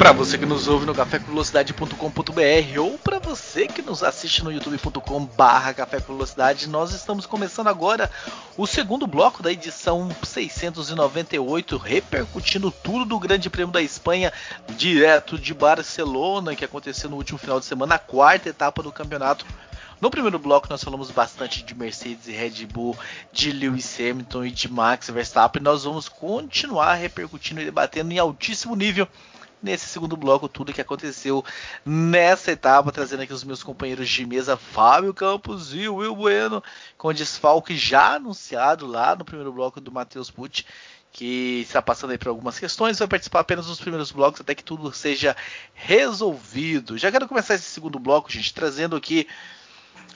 Para você que nos ouve no cafévelocidade.com.br ou para você que nos assiste no youtube.com/barra nós estamos começando agora o segundo bloco da edição 698, repercutindo tudo do Grande Prêmio da Espanha, direto de Barcelona, que aconteceu no último final de semana, a quarta etapa do campeonato. No primeiro bloco nós falamos bastante de Mercedes e Red Bull, de Lewis Hamilton e de Max Verstappen. Nós vamos continuar repercutindo e debatendo em altíssimo nível nesse segundo bloco tudo que aconteceu nessa etapa, trazendo aqui os meus companheiros de mesa Fábio Campos e Will Bueno, com desfalque já anunciado lá no primeiro bloco do Matheus Pucci, que está passando aí por algumas questões, vai participar apenas dos primeiros blocos até que tudo seja resolvido. Já quero começar esse segundo bloco, gente, trazendo aqui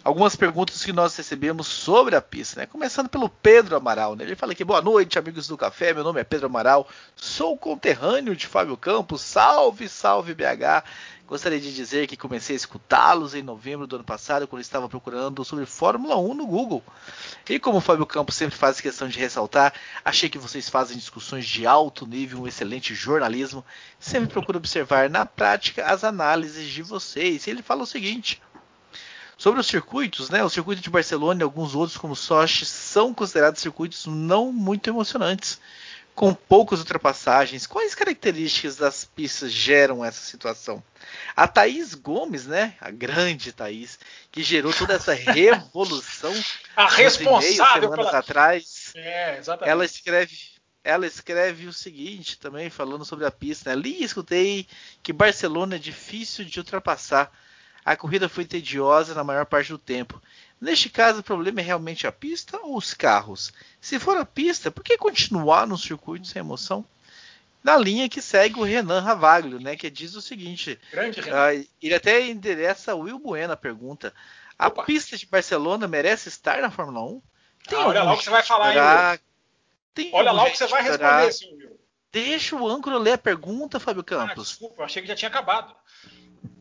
algumas perguntas que nós recebemos sobre a pista, né? Começando pelo Pedro Amaral, né? Ele fala aqui, boa noite, amigos do café, meu nome é Pedro Amaral, sou conterrâneo de Fábio Campos, salve, salve BH. Gostaria de dizer que comecei a escutá-los em novembro do ano passado, quando estava procurando sobre Fórmula 1 no Google. E como o Fábio Campos sempre faz questão de ressaltar, achei que vocês fazem discussões de alto nível, um excelente jornalismo. Sempre procuro observar na prática as análises de vocês. E ele fala o seguinte: Sobre os circuitos, né? O circuito de Barcelona e alguns outros, como Sochi, são considerados circuitos não muito emocionantes, com poucas ultrapassagens. Quais características das pistas geram essa situação? A Thaís Gomes, né? A grande Thaís, que gerou toda essa revolução a responsável semanas pela... atrás. É, exatamente. Ela escreve ela escreve o seguinte também, falando sobre a pista. Né? Li e escutei que Barcelona é difícil de ultrapassar. A corrida foi tediosa na maior parte do tempo. Neste caso, o problema é realmente a pista ou os carros? Se for a pista, por que continuar no circuito sem emoção? Na linha que segue o Renan Ravaglio, né, que diz o seguinte: uh, ele até endereça a Will Bueno a pergunta. A Opa. pista de Barcelona merece estar na Fórmula 1? Tem ah, olha lá o que você vai falar aí. Tem olha lá o que você vai responder, Silvio. Deixa o âncora ler a pergunta, Fábio ah, Campos. Ah, desculpa, eu achei que já tinha acabado.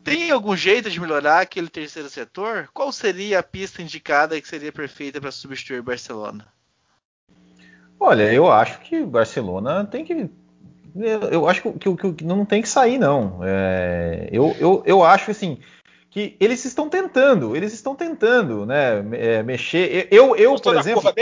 Tem algum jeito de melhorar aquele terceiro setor? Qual seria a pista indicada que seria perfeita para substituir Barcelona? Olha, eu acho que Barcelona tem que. Eu acho que, que, que não tem que sair, não. É, eu, eu, eu acho assim que eles estão tentando, eles estão tentando, né, é, mexer. Eu, eu por exemplo,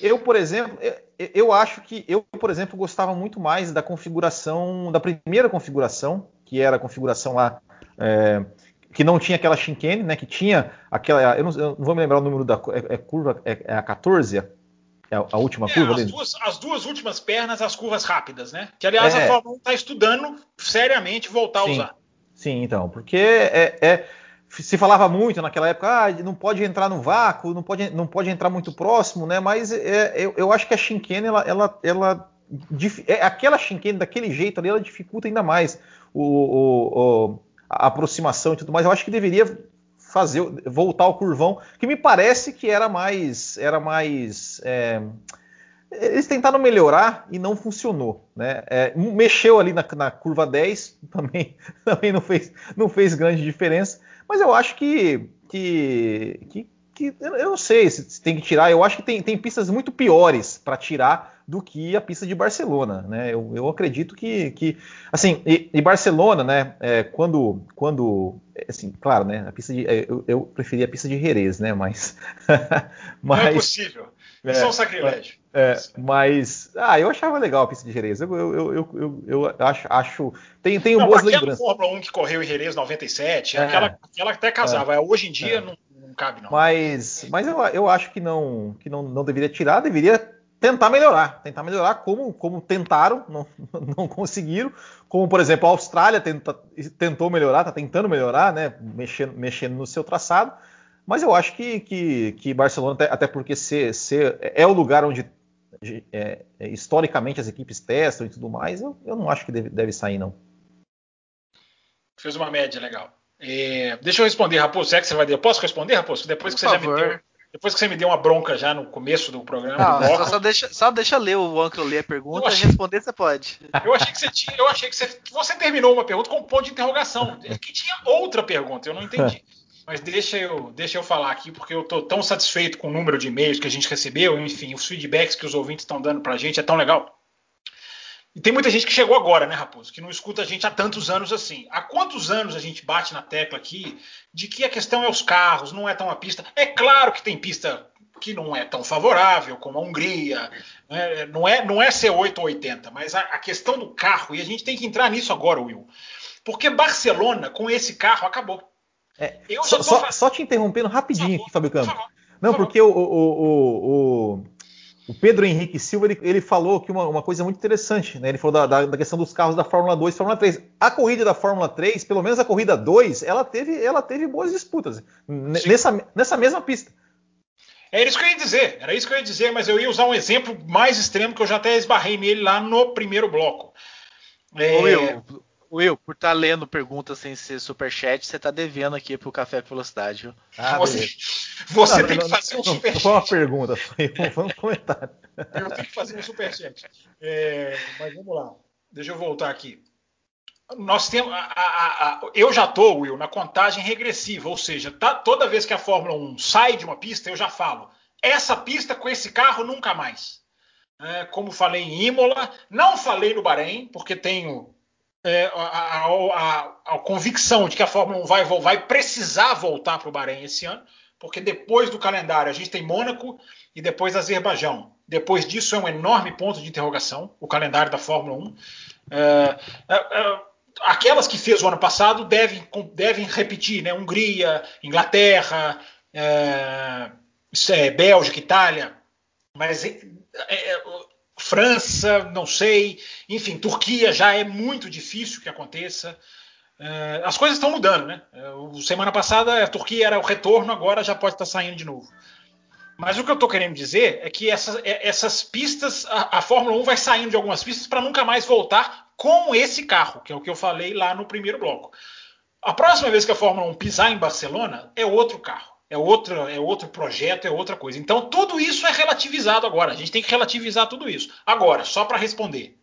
eu por exemplo, eu, eu acho que eu, por exemplo, gostava muito mais da configuração, da primeira configuração, que era a configuração lá é, que não tinha aquela chicane, né? Que tinha aquela. Eu não, eu não, vou me lembrar o número da é, é curva, é, é, a 14? É a, a última é, curva as? Duas, as duas últimas pernas, as curvas rápidas, né? Que aliás a Fórmula 1 está estudando seriamente voltar sim, a usar. Sim, então, porque é, se falava muito naquela época, ah, não pode entrar no vácuo, não pode, não pode entrar muito próximo, né? Mas eu, eu acho que a chicane, ela, ela, ela aquela chicane daquele jeito ali, ela dificulta ainda mais o, o, o aproximação e tudo mais, eu acho que deveria fazer voltar ao curvão, que me parece que era mais era mais é, eles tentaram melhorar e não funcionou, né? É, mexeu ali na, na, curva 10, também, também não, fez, não fez grande diferença, mas eu acho que, que, que, que eu não sei se, se, tem que tirar, eu acho que tem, tem pistas muito piores para tirar do que a pista de Barcelona, né? Eu, eu acredito que, que assim, e, e Barcelona, né? É, quando, quando, assim, claro, né? A pista de, é, eu, eu preferia a pista de Jerez, né? Mas, mas não é possível. Isso é, é um sacrilégio. É, mas, ah, eu achava legal a pista de Jerez. Eu, eu, eu, eu, eu acho, acho, tem, tem não, boas lembranças. Fórmula 1 que correu em Jerez 97, é, aquela, aquela até casava. É. Hoje em dia é. não, não cabe não. Mas, mas eu, eu acho que não, que não, não deveria tirar, deveria tentar melhorar, tentar melhorar como, como tentaram, não, não conseguiram, como por exemplo a Austrália tenta, tentou melhorar, está tentando melhorar, né, mexendo, mexendo no seu traçado, mas eu acho que, que, que Barcelona, até, até porque ser, ser, é o lugar onde é, é, historicamente as equipes testam e tudo mais, eu, eu não acho que deve, deve sair não. Fez uma média legal. É, deixa eu responder, Raposo. É que você vai. Eu posso responder, Raposo? Depois por que você favor. já me deu depois que você me deu uma bronca já no começo do programa. Não, do bloco, só, deixa, só deixa ler o Ancro ler a pergunta e responder você pode. Eu achei que você tinha, eu achei que você, você terminou uma pergunta com um ponto de interrogação. Que tinha outra pergunta, eu não entendi. Mas deixa eu, deixa eu falar aqui, porque eu estou tão satisfeito com o número de e-mails que a gente recebeu, enfim, os feedbacks que os ouvintes estão dando para a gente, é tão legal. E tem muita gente que chegou agora, né, Raposo? Que não escuta a gente há tantos anos assim. Há quantos anos a gente bate na tecla aqui de que a questão é os carros, não é tão a pista? É claro que tem pista que não é tão favorável como a Hungria, né? não é não é C8 ou 80, mas a, a, questão do carro, e a gente tem que entrar nisso agora, Will. Porque Barcelona, com esse carro, acabou. É, só, só, só, te interrompendo rapidinho favor, aqui, Fábio Campos. Não, porque o, o, o, o o Pedro Henrique Silva ele, ele falou que uma, uma, coisa muito interessante, né? Ele falou da, da, da, questão dos carros da Fórmula 2 e Fórmula 3. A corrida da Fórmula 3, pelo menos a corrida 2, ela teve, ela teve boas disputas nessa, nessa mesma pista. É isso que eu ia dizer, era isso que eu ia dizer, mas eu ia usar um exemplo mais extremo que eu já até esbarrei nele lá no primeiro bloco. É... Will, Will, por estar tá lendo perguntas sem ser superchat, você está devendo aqui pro Café Velocidade. Viu? Ah, você, você não, tem não, que fazer um superchat. Não foi uma pergunta, foi um, um comentário. Eu tenho que fazer um superchat. É, mas vamos lá. Deixa eu voltar aqui. Nós temos. A, a, a, eu já estou, Will, na contagem regressiva, ou seja, tá, toda vez que a Fórmula 1 sai de uma pista, eu já falo. Essa pista com esse carro nunca mais. É, como falei em Imola, não falei no Bahrein, porque tenho é, a, a, a, convicção de que a Fórmula 1 vai, vai precisar voltar para o Bahrein esse ano, porque depois do calendário a gente tem Mônaco e depois Azerbaijão. Depois disso é um enorme ponto de interrogação, o calendário da Fórmula 1. É, é, é, aquelas que fez o ano passado devem, devem repetir, né? Hungria, Inglaterra, é, é, Bélgica, Itália. Mas França, não sei, enfim, Turquia já é muito difícil que aconteça. Uh, as coisas estão mudando, né? Uh, semana passada a Turquia era o retorno, agora já pode estar saindo de novo. Mas o que eu estou querendo dizer é que essas, é, essas pistas, a, a, Fórmula 1 vai saindo de algumas pistas para nunca mais voltar com esse carro, que é o que eu falei lá no primeiro bloco. A próxima vez que a Fórmula 1 pisar em Barcelona é outro carro é outro, é outro projeto, é outra coisa. Então tudo isso é relativizado agora. A gente tem que relativizar tudo isso. Agora, só para responder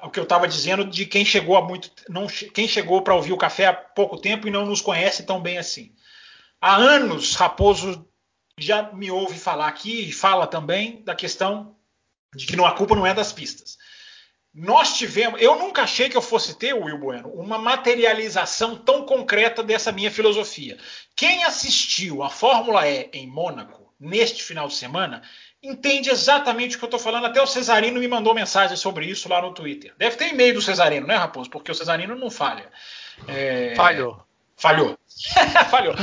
o que eu estava dizendo de quem chegou a muito, não, quem chegou para ouvir o café há pouco tempo e não nos conhece tão bem assim. Há anos, Raposo já me ouve falar aqui e fala também da questão de que não, a culpa não é das pistas nós tivemos. Eu nunca achei que eu fosse ter, Will Bueno, uma materialização tão concreta dessa minha filosofia. Quem assistiu a Fórmula E em Mônaco neste final de semana entende exatamente o que eu estou falando. Até o Cesarino me mandou mensagem sobre isso lá no Twitter. Deve ter e-mail do Cesarino, né, Raposo? Porque o Cesarino não falha. É... Falhou. Falhou. Falhou.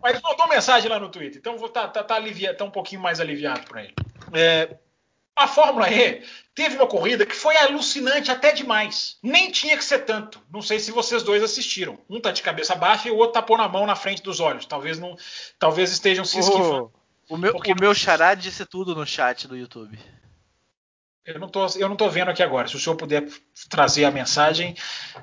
Mas mandou mensagem lá no Twitter. Então vou tá, tá, tá, alivia, tá um pouquinho mais aliviado para ele. É, a Fórmula E teve uma corrida que foi alucinante até demais. Nem tinha que ser tanto. Não sei se vocês dois assistiram. Um tá de cabeça baixa e o outro tapou na mão na frente dos olhos. Talvez não, talvez estejam se esquivando. O, o meu, Porque... o meu xará disse tudo no chat do YouTube. Eu não, tô, eu não tô vendo aqui agora. Se o senhor puder trazer a mensagem,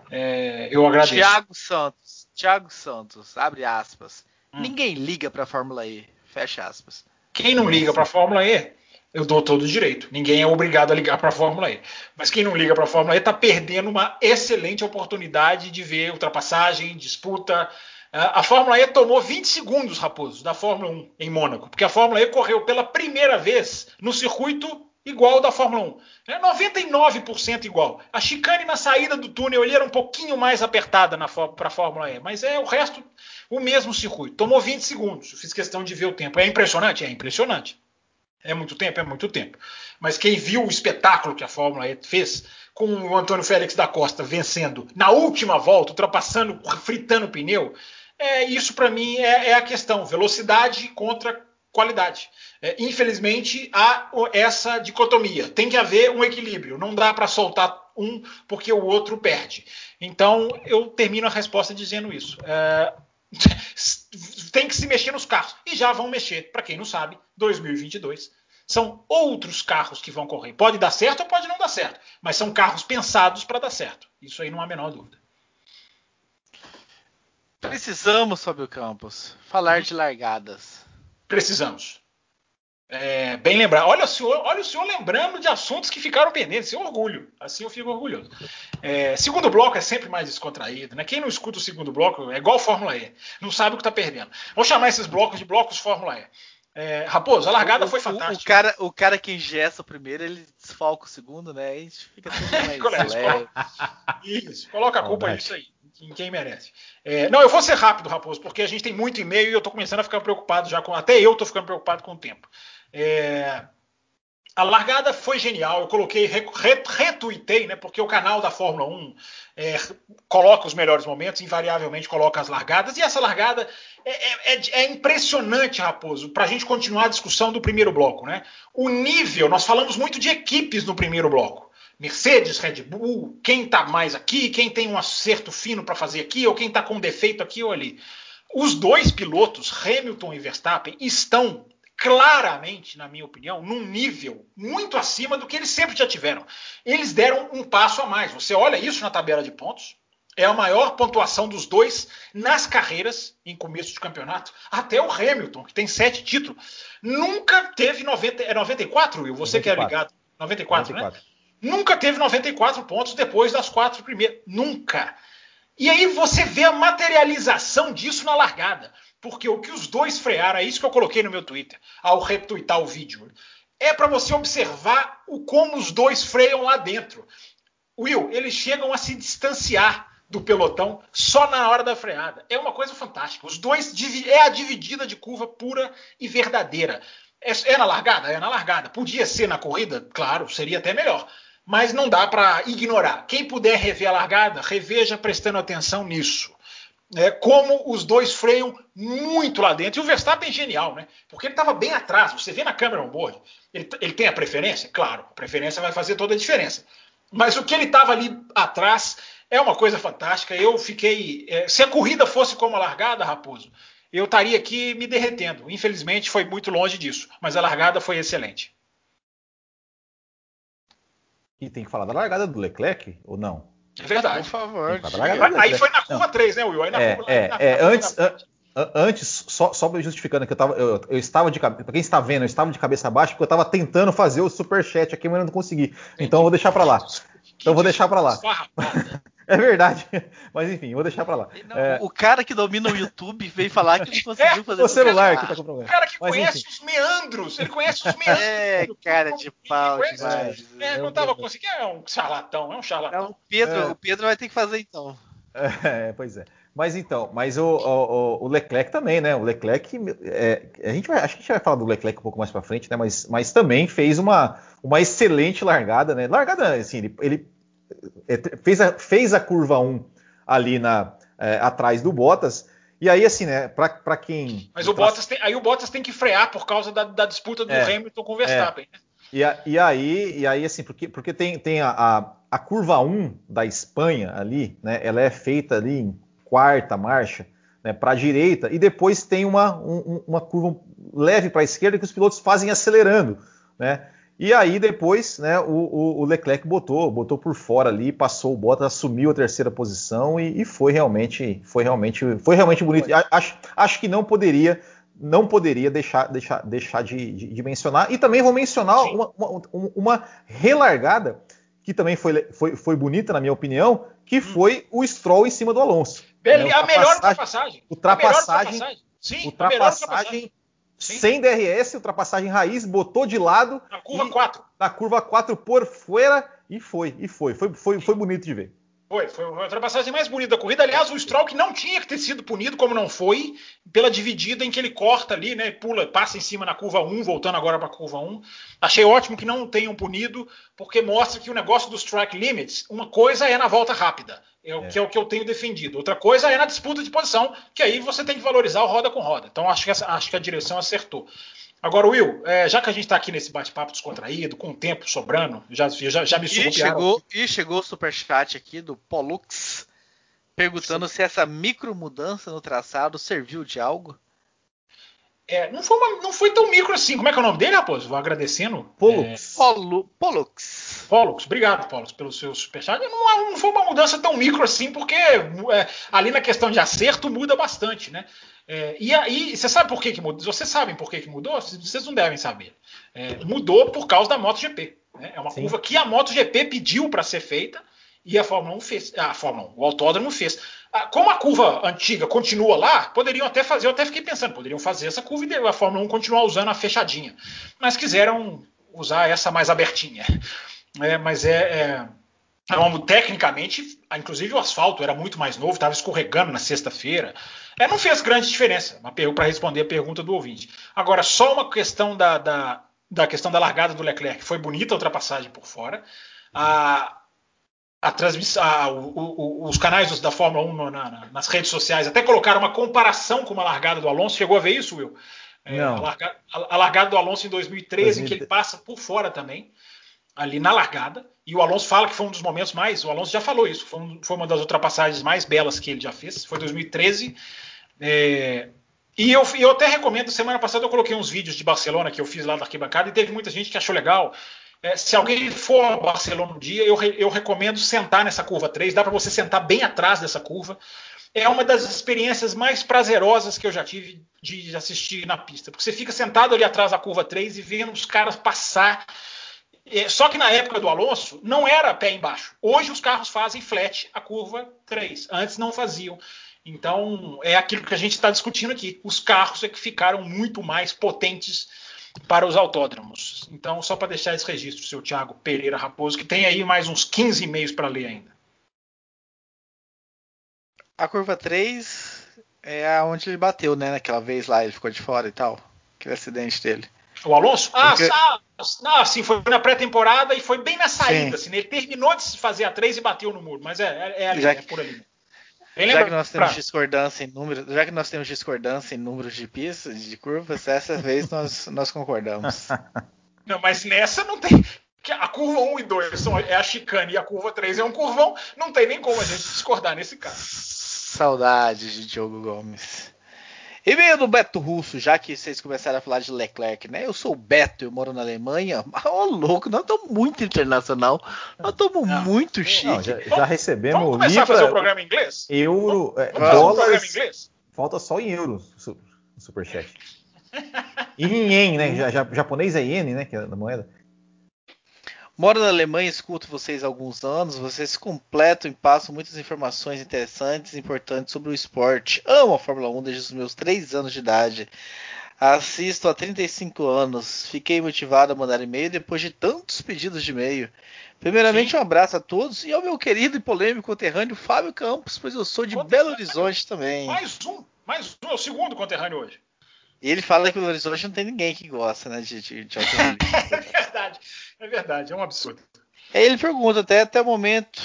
é, eu agradeço. Tiago Santos. Tiago Santos, abre aspas. Hum. Ninguém liga para a Fórmula E. Fecha aspas. Quem não liga para a Fórmula E eu dou todo o direito. Ninguém é obrigado a ligar para a Fórmula E. Mas quem não liga para a Fórmula E está perdendo uma excelente oportunidade de ver ultrapassagem, disputa. A Fórmula E tomou 20 segundos, Raposo, da Fórmula 1 em Mônaco, porque a Fórmula E correu pela primeira vez no circuito igual da Fórmula 1. É 99% igual. A chicane na saída do túnel ele era um pouquinho mais apertada para a Fórmula E, mas é o resto o mesmo circuito. Tomou 20 segundos. Fiz questão de ver o tempo. É impressionante? É impressionante. É muito tempo? É muito tempo. Mas quem viu o espetáculo que a Fórmula E fez, com o Antônio Félix da Costa vencendo na última volta, ultrapassando, fritando o pneu, é, isso para mim é, é, a questão: velocidade contra qualidade. É, infelizmente, há essa dicotomia. Tem que haver um equilíbrio. Não dá para soltar um porque o outro perde. Então, eu termino a resposta dizendo isso. É, tem que se mexer nos carros. E já vão mexer, para quem não sabe, 2022. São outros carros que vão correr. Pode dar certo ou pode não dar certo, mas são carros pensados para dar certo. Isso aí não há a menor dúvida. Precisamos, Fábio Campos, falar de largadas. Precisamos. É, bem lembrar. Olha o, senhor, olha o senhor lembrando de assuntos que ficaram pendentes. Sem orgulho. Assim eu fico orgulhoso. É, segundo bloco é sempre mais descontraído. Né? Quem não escuta o segundo bloco é igual Fórmula E. Não sabe o que está perdendo. Vamos chamar esses blocos de blocos Fórmula E. É, Raposo, a largada o, foi fantástica. O, cara, o cara que ingessa o primeiro, ele desfalca o segundo, né? Aí fica tudo mais leve. Isso, coloca a culpa nisso aí, em quem merece. É, não, eu vou ser rápido, Raposo, porque a gente tem muito e-mail e eu tô começando a ficar preocupado já com. Até eu tô ficando preocupado com o tempo. É, a largada foi genial. Eu coloquei, retuitei, né? Porque o canal da Fórmula 1 é, coloca os melhores momentos, invariavelmente coloca as largadas. E essa largada é, é, é, é impressionante, Raposo, para a gente continuar a discussão do primeiro bloco, né? O nível, nós falamos muito de equipes no primeiro bloco. Mercedes, Red Bull, quem está mais aqui, quem tem um acerto fino para fazer aqui, ou quem está com defeito aqui ou ali. Os dois pilotos, Hamilton e Verstappen, estão claramente, na minha opinião, num nível muito acima do que eles sempre já tiveram. Eles deram um passo a mais. Você olha isso na tabela de pontos. É a maior pontuação dos dois nas carreiras em começo de campeonato. Até o Hamilton, que tem sete títulos, nunca teve 90, é 94, Will? Você 94. que é ligado. 94, 94, né? Nunca teve 94 pontos depois das quatro primeiras. Nunca. E aí você vê a materialização disso na largada. Porque o que os dois frearam, é isso que eu coloquei no meu Twitter, ao retweetar o vídeo, é para você observar o como os dois freiam lá dentro. Will, eles chegam a se distanciar do pelotão só na hora da freada. É uma coisa fantástica. Os dois é a dividida de curva pura e verdadeira. É, é na largada? É na largada. Podia ser na corrida? Claro, seria até melhor. Mas não dá para ignorar. Quem puder rever a largada, reveja prestando atenção nisso é, como os dois freiam muito lá dentro. E o Verstappen é genial, né? Porque ele estava bem atrás. Você vê na câmera on-board, ele, ele, tem a preferência? Claro, a preferência vai fazer toda a diferença. Mas o que ele estava ali atrás é uma coisa fantástica. Eu fiquei. É, se a corrida fosse como a largada, Raposo, eu estaria aqui me derretendo. Infelizmente foi muito longe disso, mas a largada foi excelente. E tem que falar da largada do Leclerc ou não? É verdade. Por favor. Aí foi na curva não. 3, né, Will? Aí na é, curva, é, na, é, antes, antes, só, só justificando que eu tava, eu, eu estava de para quem está vendo, eu estava de cabeça baixa porque eu estava tentando fazer o super chat aqui, mas não consegui. Então eu vou deixar para lá. Então eu vou deixar para lá. É verdade. Mas enfim, vou deixar pra lá. Não, é... O cara que domina o YouTube veio falar que não conseguiu é, fazer o celular que tá com problema. O cara que Mas, conhece enfim. os meandros. Ele conhece os meandros. É, cara de pau demais. É, não tava conseguindo. É um charlatão, é um charlatão. É, o, Pedro, é. o Pedro vai ter que fazer então. É, pois é. Mas então, mas o, o, o, Leclerc também, né? O Leclerc, é, a gente vai, acho que a gente vai falar do Leclerc um pouco mais para frente, né? Mas, mas também fez uma, uma excelente largada, né? Largada, assim, ele, ele é, fez, a, fez a curva 1 ali na, é, atrás do Bottas. E aí, assim, né, para quem. Mas o Bottas tem, aí o Bottas tem que frear por causa da, da disputa do é, Hamilton com o Verstappen. É. Né? E, a, e, aí, e aí, assim, porque, porque tem, tem a, a, a, curva 1 da Espanha ali, né? Ela é feita ali em quarta marcha, né, para a direita, e depois tem uma, um, uma curva leve para a esquerda que os pilotos fazem acelerando, né? E aí depois, né, o, o, Leclerc botou, botou por fora ali, passou o Bottas, assumiu a terceira posição e, e foi realmente, foi realmente, foi realmente bonito. Foi. Acho, acho que não poderia, não poderia deixar, deixar, deixar de, de, de mencionar. E também vou mencionar uma, uma, uma, relargada que também foi, foi, foi bonita na minha opinião, que hum. foi o Stroll em cima do Alonso. Bele, né, a melhor ultrapassagem. Ultrapassagem. ultrapassagem. Sim, ultrapassagem Sim. sem DRS, ultrapassagem raiz, botou de lado. Na curva 4. Na curva 4 por fora e foi, e foi. Foi, foi, foi bonito de ver. Foi, foi a ultrapassagem mais bonita da corrida. Aliás, o Stroll que não tinha que ter sido punido, como não foi, pela dividida em que ele corta ali, né? Pula, passa em cima na curva 1, voltando agora para a curva 1. Achei ótimo que não tenham punido, porque mostra que o negócio dos track limits, uma coisa é na volta rápida, é o, é. que é o que eu tenho defendido. Outra coisa é na disputa de posição, que aí você tem que valorizar o roda com roda. Então acho que, acho que a direção acertou. Agora, Will, é, já que a gente está aqui nesse bate-papo descontraído, com o tempo sobrando, já, já, já me e chegou E chegou o superchat aqui do Pollux, perguntando Sim. se essa micro mudança no traçado serviu de algo. É, não, foi uma, não foi tão micro assim. Como é que é o nome dele, Raposo? Vou agradecendo. Pollux. É... Pollux. Pollux, obrigado, Pollux, pelo seu superchat. Não, não foi uma mudança tão micro assim, porque é, ali na questão de acerto muda bastante, né? É, e aí, você sabe por que, que mudou? Vocês sabem por que, que mudou? Vocês não devem saber. É, mudou por causa da MotoGP. Né? É uma Sim. curva que a MotoGP pediu para ser feita e a Fórmula 1 fez. A Fórmula 1, o autódromo fez. Ah, como a curva antiga continua lá, poderiam até fazer, eu até fiquei pensando, poderiam fazer essa curva e a Fórmula 1 continuar usando a fechadinha. Mas quiseram usar essa mais abertinha. É, mas é, é, é tecnicamente, inclusive o asfalto era muito mais novo, estava escorregando na sexta-feira. É, não fez grande diferença, para responder a pergunta do ouvinte. Agora, só uma questão da, da, da questão da largada do Leclerc, foi bonita a ultrapassagem por fora. A, a transmissão, a, o, o, os canais da Fórmula 1 na, na, nas redes sociais até colocaram uma comparação com uma largada do Alonso. Chegou a ver isso, Will? É, a, largada, a, largada, do Alonso em 2013, em que ele passa por fora também, ali na largada. E o Alonso fala que foi um dos momentos mais. O Alonso já falou isso, foi, um, foi uma das ultrapassagens mais belas que ele já fez. Foi 2013. É, e eu, eu até recomendo, semana passada eu coloquei uns vídeos de Barcelona que eu fiz lá da arquibancada e teve muita gente que achou legal. É, se alguém for a Barcelona um dia, eu, eu recomendo sentar nessa curva 3. Dá para você sentar bem atrás dessa curva. É uma das experiências mais prazerosas que eu já tive de assistir na pista. Porque você fica sentado ali atrás da curva 3 e vendo os caras passar. É, só que na época do Alonso não era pé embaixo. Hoje os carros fazem flat a curva 3. Antes não faziam. Então, é aquilo que a gente está discutindo aqui. Os carros é que ficaram muito mais potentes para os autódromos. Então, só para deixar esse registro, seu Thiago Pereira Raposo, que tem aí mais uns 15 e-mails para ler ainda. A curva 3 é onde ele bateu, né? Naquela vez lá, ele ficou de fora e tal. Aquele acidente dele. O Alonso? Ah, Porque... ah, ah sim, foi na pré-temporada e foi bem na saída. Assim, né? Ele terminou de fazer a 3 e bateu no muro. Mas é, é, é, ali, é por ali já que nós temos discordância em números, já que nós temos discordância em números de pistas, de curvas, dessa vez nós, nós concordamos. Não, mas nessa não tem. A curva 1 e 2 são, é a chicane e a curva 3 é um curvão, não tem nem como a gente discordar nesse caso. Saudades de Diogo Gomes. E-mail do Beto Russo, já que vocês começaram a falar de Leclerc, né? Eu sou o Beto, eu moro na Alemanha. Ô, oh, louco, nós estamos muito internacional. Nós estamos muito chique. Não, já, já, recebemos Vamos começar Libra, a fazer o programa em inglês? Euro, é, dólares. Inglês? Falta só em euros o superchat. e em ien, né? Já, já, japonês é iene, né? Que é a moeda. Moro na Alemanha, escuto vocês há alguns anos. Vocês completam e passam muitas informações interessantes e importantes sobre o esporte. Amo a Fórmula 1 desde os meus 3 anos de idade. Assisto há 35 anos. Fiquei motivado a mandar e-mail depois de tantos pedidos de e-mail. Primeiramente, Sim. um abraço a todos e ao meu querido e polêmico conterrâneo Fábio Campos, pois eu sou de Belo Horizonte também. Mais um, mais um, é o segundo conterrâneo hoje. E ele fala que no Horizonte não tem ninguém que gosta, né, de, de, de é verdade, é verdade, é um absurdo. Aí ele pergunta até até o momento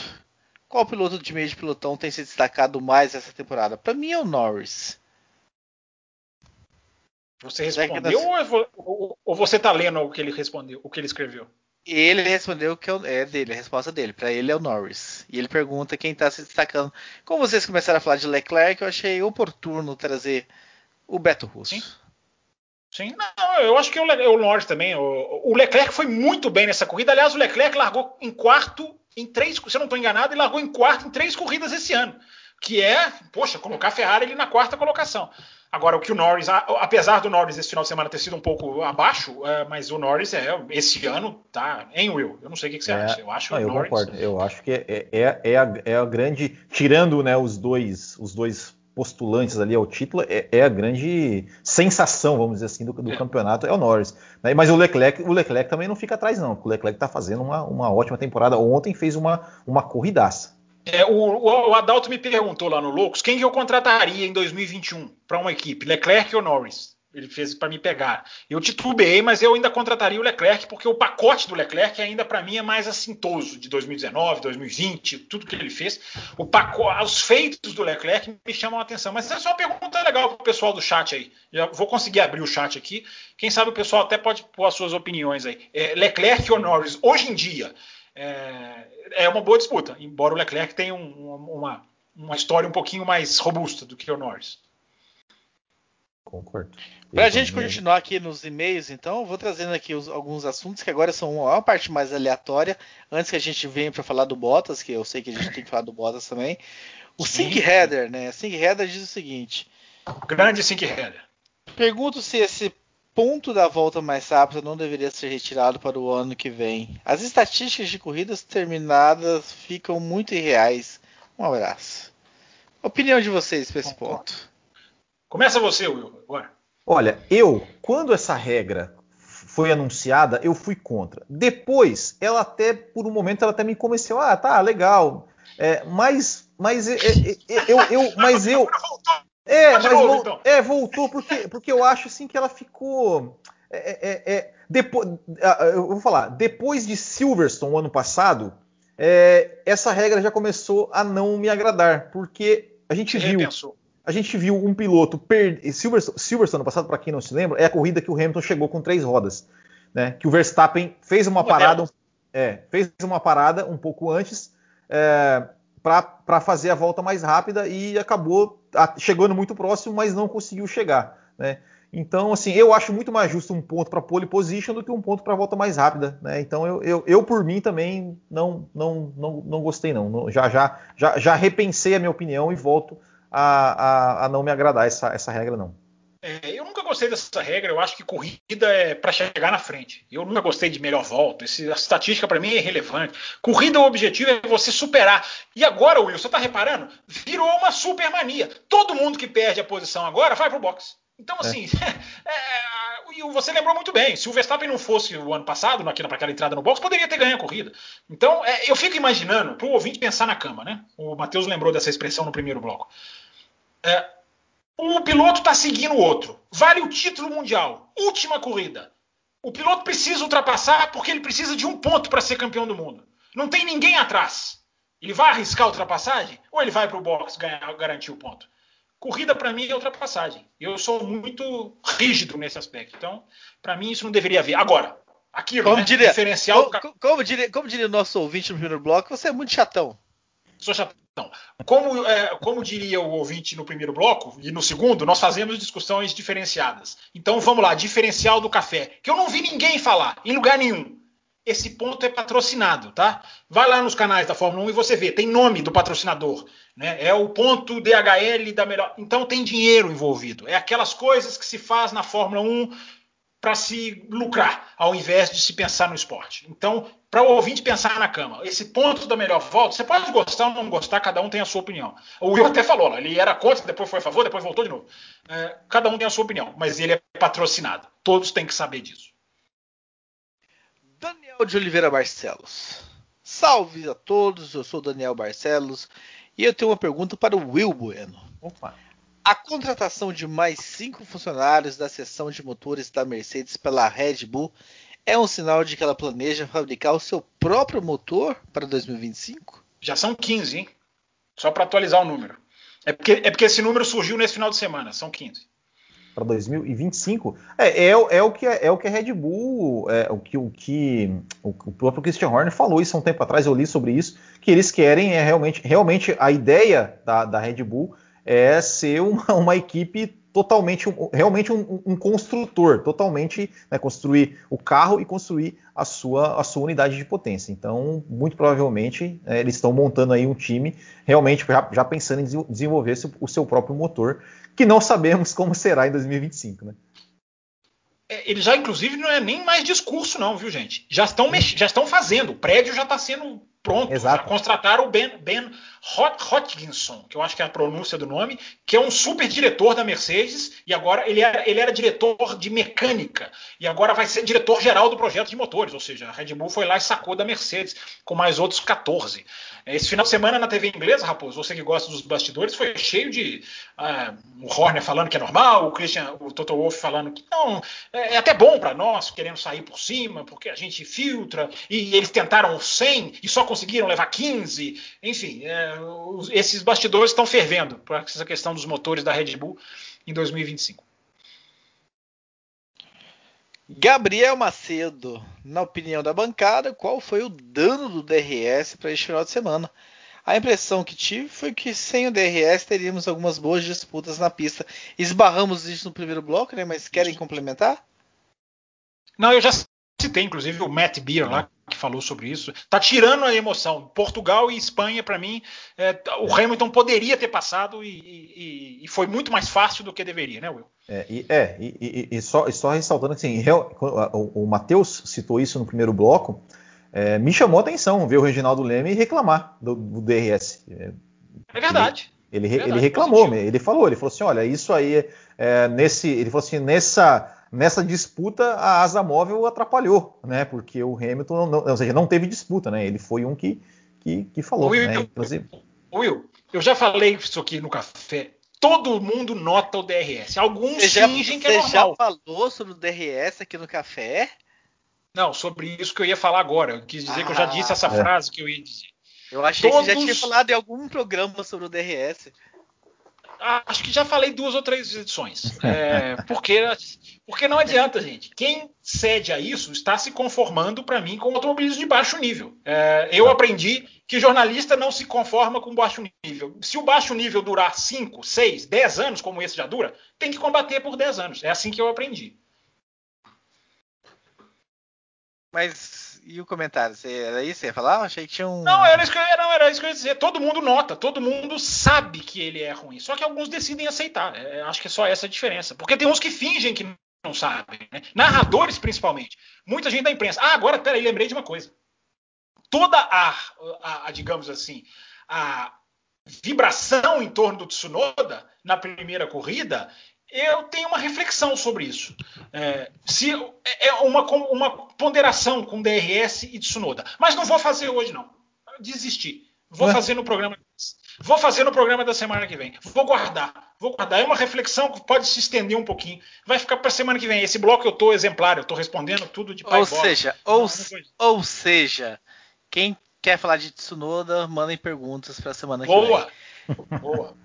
qual piloto de meio de pilotão tem se destacado mais essa temporada? Para mim é o Norris. Você respondeu nós... ou, ou, você tá lendo o que ele respondeu, o que ele escreveu? Ele respondeu que é, é dele, a resposta dele. Para ele é o Norris. E ele pergunta quem está se destacando. Como vocês começaram a falar de Leclerc, eu achei oportuno trazer o Beto Russo. Sim. Sim, não, eu acho que o, o Norris também. O, o, Leclerc foi muito bem nessa corrida. Aliás, o Leclerc largou em quarto em três, se eu não estou enganado, ele largou em quarto em três corridas esse ano. Que é, poxa, colocar a Ferrari ali na quarta colocação. Agora, o que o Norris, apesar do Norris esse final de semana ter sido um pouco abaixo, é, mas o Norris é esse ano tá em Will. Eu não sei o que, que você é, acha. Eu acho não, eu Norris... concordo. Eu acho que é, é, é, a, é a grande, tirando né, os dois, os dois postulantes ali ao título, é, é, a grande sensação, vamos dizer assim, do, do é. campeonato, é o Norris. Né? Mas o Leclerc, o Leclerc também não fica atrás, não. O Leclerc está fazendo uma, uma ótima temporada. Ontem fez uma, uma corridaça. É, o, o, Adalto me perguntou lá no Loucos quem que eu contrataria em 2021 para uma equipe, Leclerc ou Norris? Ele fez para me pegar. Eu titubeei, mas eu ainda contrataria o Leclerc, porque o pacote do Leclerc ainda para mim é mais assintoso de 2019, 2020, tudo que ele fez. O pacote, os feitos do Leclerc me chamam a atenção. Mas essa é uma pergunta legal para o pessoal do chat aí. Já vou conseguir abrir o chat aqui. Quem sabe o pessoal até pode pôr as suas opiniões aí. É, Leclerc ou Norris, hoje em dia, é, é, uma boa disputa, embora o Leclerc tenha um, uma, uma história um pouquinho mais robusta do que o Norris. Concordo. Para a gente continuar aqui nos e-mails, então, vou trazendo aqui os, alguns assuntos que agora são uma parte mais aleatória, antes que a gente venha para falar do Bottas, que eu sei que a gente tem que falar do Bottas também. O Sync Header, né? Sync Header diz o seguinte: Grande Sync Header. Pergunto se esse ponto da volta mais rápida não deveria ser retirado para o ano que vem. As estatísticas de corridas terminadas ficam muito irreais. Um abraço. Opinião de vocês para esse ponto. Começa você, Will, agora. Olha, eu, quando essa regra foi anunciada, eu fui contra. Depois, ela até, por um momento, ela até me convenceu. Ah, tá, legal. É, mas, mas, é, é, é eu, eu, mas eu, é, mas novo, então. é, voltou porque, porque eu acho assim que ela ficou. É, é, depois, eu vou falar, depois de Silverstone ano passado, essa regra já começou a não me agradar, porque a gente viu. Repensou a gente viu um piloto perder. Silverstone, Silverstone no passado, para quem não se lembra, é a corrida que o Hamilton chegou com três rodas. Né? Que o Verstappen fez uma parada. É, fez uma parada um pouco antes é, para fazer a volta mais rápida e acabou chegando muito próximo, mas não conseguiu chegar. Né? Então, assim, eu acho muito mais justo um ponto para pole position do que um ponto para volta mais rápida. Né? Então, eu, eu, eu, por mim, também não, não, não, não gostei, não. Já, já, já, já repensei a minha opinião e volto a, a, a não me agradar essa, essa regra, não. É, eu nunca gostei dessa regra. Eu acho que corrida é para chegar na frente. Eu nunca gostei de melhor volta. Esse, a estatística para mim é irrelevante. Corrida, o objetivo é você superar. E agora, Will, você está reparando? Virou uma super mania. Todo mundo que perde a posição agora vai pro box. Então, é. assim, é. é, você lembrou muito bem. Se o Verstappen não fosse o ano passado, aqui naquela entrada no box, poderia ter ganho a corrida. Então, é, eu fico imaginando, para o ouvinte pensar na cama, né? O Matheus lembrou dessa expressão no primeiro bloco. É, um piloto está seguindo o outro. Vale o título mundial. Última corrida. O piloto precisa ultrapassar porque ele precisa de um ponto para ser campeão do mundo. Não tem ninguém atrás. Ele vai arriscar a ultrapassagem ou ele vai para o box ganhar, garantir o ponto? Corrida para mim é ultrapassagem. Eu sou muito rígido nesse aspecto. Então, para mim isso não deveria haver. Agora, aquilo, como né? diria, diferencial. Como, como, diria, como diria o nosso ouvinte no primeiro bloco, você é muito chatão. Sou chatão. Como, é, como diria o ouvinte no primeiro bloco e no segundo, nós fazemos discussões diferenciadas. Então vamos lá, diferencial do café, que eu não vi ninguém falar em lugar nenhum. Esse ponto é patrocinado, tá? Vai lá nos canais da Fórmula 1 e você vê, tem nome do patrocinador, né? É o ponto DHL da melhor. Então tem dinheiro envolvido. É aquelas coisas que se faz na Fórmula 1 para se lucrar, ao invés de se pensar no esporte. Então, para o ouvinte pensar na cama, esse ponto da melhor volta, você pode gostar ou não gostar, cada um tem a sua opinião. O Will até falou, ele era contra, depois foi a favor, depois voltou de novo. É, cada um tem a sua opinião, mas ele é patrocinado. Todos têm que saber disso. Daniel de Oliveira Barcelos. Salve a todos, eu sou Daniel Barcelos e eu tenho uma pergunta para o Will Bueno. Opa. A contratação de mais cinco funcionários da seção de motores da Mercedes pela Red Bull é um sinal de que ela planeja fabricar o seu próprio motor para 2025? Já são 15, hein? Só para atualizar o número. É porque, é porque esse número surgiu nesse final de semana, são 15 para 2025 é, é, é, o que é, é, o que a Red Bull é, o que o que o, o, próprio Christian Horner falou isso há um tempo atrás eu li sobre isso que eles querem é realmente realmente a ideia da, da Red Bull é ser uma, uma equipe totalmente, realmente um, um, construtor, totalmente né, construir o carro e construir a sua, a sua unidade de potência. Então, muito provavelmente, é, eles estão montando aí um time realmente já, já pensando em desenvolver o seu próprio motor, que não sabemos como será em 2025, né? É, ele já, inclusive, não é nem mais discurso, não, viu, gente? Já estão, já estão fazendo. O prédio já está sendo pronto. Exato. Contrataram o Ben, ben Hodgkinson, que eu acho que é a pronúncia do nome, que é um super diretor da Mercedes, e agora ele era, ele era diretor de mecânica, e agora vai ser diretor geral do projeto de motores, ou seja, a Red Bull foi lá e sacou da Mercedes, com mais outros 14. Esse final de semana na TV inglesa, Raposo, você que gosta dos bastidores, foi cheio de uh, o Horner falando que é normal, o Christian, o Toto Wolff falando que não, é, é até bom para nós, querendo sair por cima, porque a gente filtra, e eles tentaram 100 e só conseguiram levar 15. Enfim, é, os, esses bastidores estão fervendo para essa questão dos motores da Red Bull em 2025. Gabriel Macedo, na opinião da bancada, qual foi o dano do DRS para este final de semana? A impressão que tive foi que sem o DRS teríamos algumas boas disputas na pista. Esbarramos isso no primeiro bloco, né? Mas querem complementar? Não, eu já citei, inclusive, o Matt Beer lá, que falou sobre isso. Tá tirando a emoção. Portugal e Espanha, para mim, é, o Hamilton poderia ter passado e, e, e, foi muito mais fácil do que deveria, né, Will? É, e, é, e, só, só, ressaltando assim, o, o Matheus citou isso no primeiro bloco é, me chamou a atenção ver o Reginaldo Leme reclamar do, do DRS. É, é verdade. Ele, ele, é verdade, ele reclamou, positivo. ele falou, ele falou assim, olha, isso aí é, nesse, ele falou assim, nessa nessa disputa a asa móvel atrapalhou, né? Porque o Hamilton, não, ou seja, não teve disputa, né? Ele foi um que que, que falou, Will, né? Inclusive. Will, eu já falei isso aqui no café. Todo mundo nota o DRS. Alguns você fingem já, que é normal. Você já falou sobre o DRS aqui no café? Não, sobre isso que eu ia falar agora. Eu quis dizer ah, que eu já disse essa é. frase que eu ia dizer. Eu achei Todos... que você já tinha falado em algum programa sobre o DRS. Acho que já falei duas ou três edições. É, porque, porque não adianta, gente. Quem cede a isso está se conformando, para mim, com automobilismo de baixo nível. É, eu aprendi que jornalista não se conforma com baixo nível. Se o baixo nível durar 5, 6, 10 anos, como esse já dura, tem que combater por 10 anos. É assim que eu aprendi. Mas e o comentário? Você, era isso? Você ia falar? Eu achei que tinha um. Não era, isso que não, era isso que eu ia dizer. Todo mundo nota, todo mundo sabe que ele é ruim. Só que alguns decidem aceitar. É, acho que é só essa a diferença. Porque tem uns que fingem que não sabem. Né? Narradores, principalmente. Muita gente da imprensa. Ah, agora, peraí, lembrei de uma coisa. Toda a, a, a digamos assim, a vibração em torno do Tsunoda na primeira corrida eu tenho uma reflexão sobre isso. É, se é, é uma, uma ponderação com DRS e Tsunoda, mas não vou fazer hoje não. Desisti. Vou fazer no programa. Vou fazer no programa da semana que vem. Vou guardar. Vou guardar. É uma reflexão que pode se estender um pouquinho. Vai ficar para semana que vem. Esse bloco eu tô exemplar. Eu tô respondendo tudo de pai Ou seja, ou, ou seja, quem quer falar de Tsunoda, mandem perguntas para semana Boa. que vem. Boa. Boa.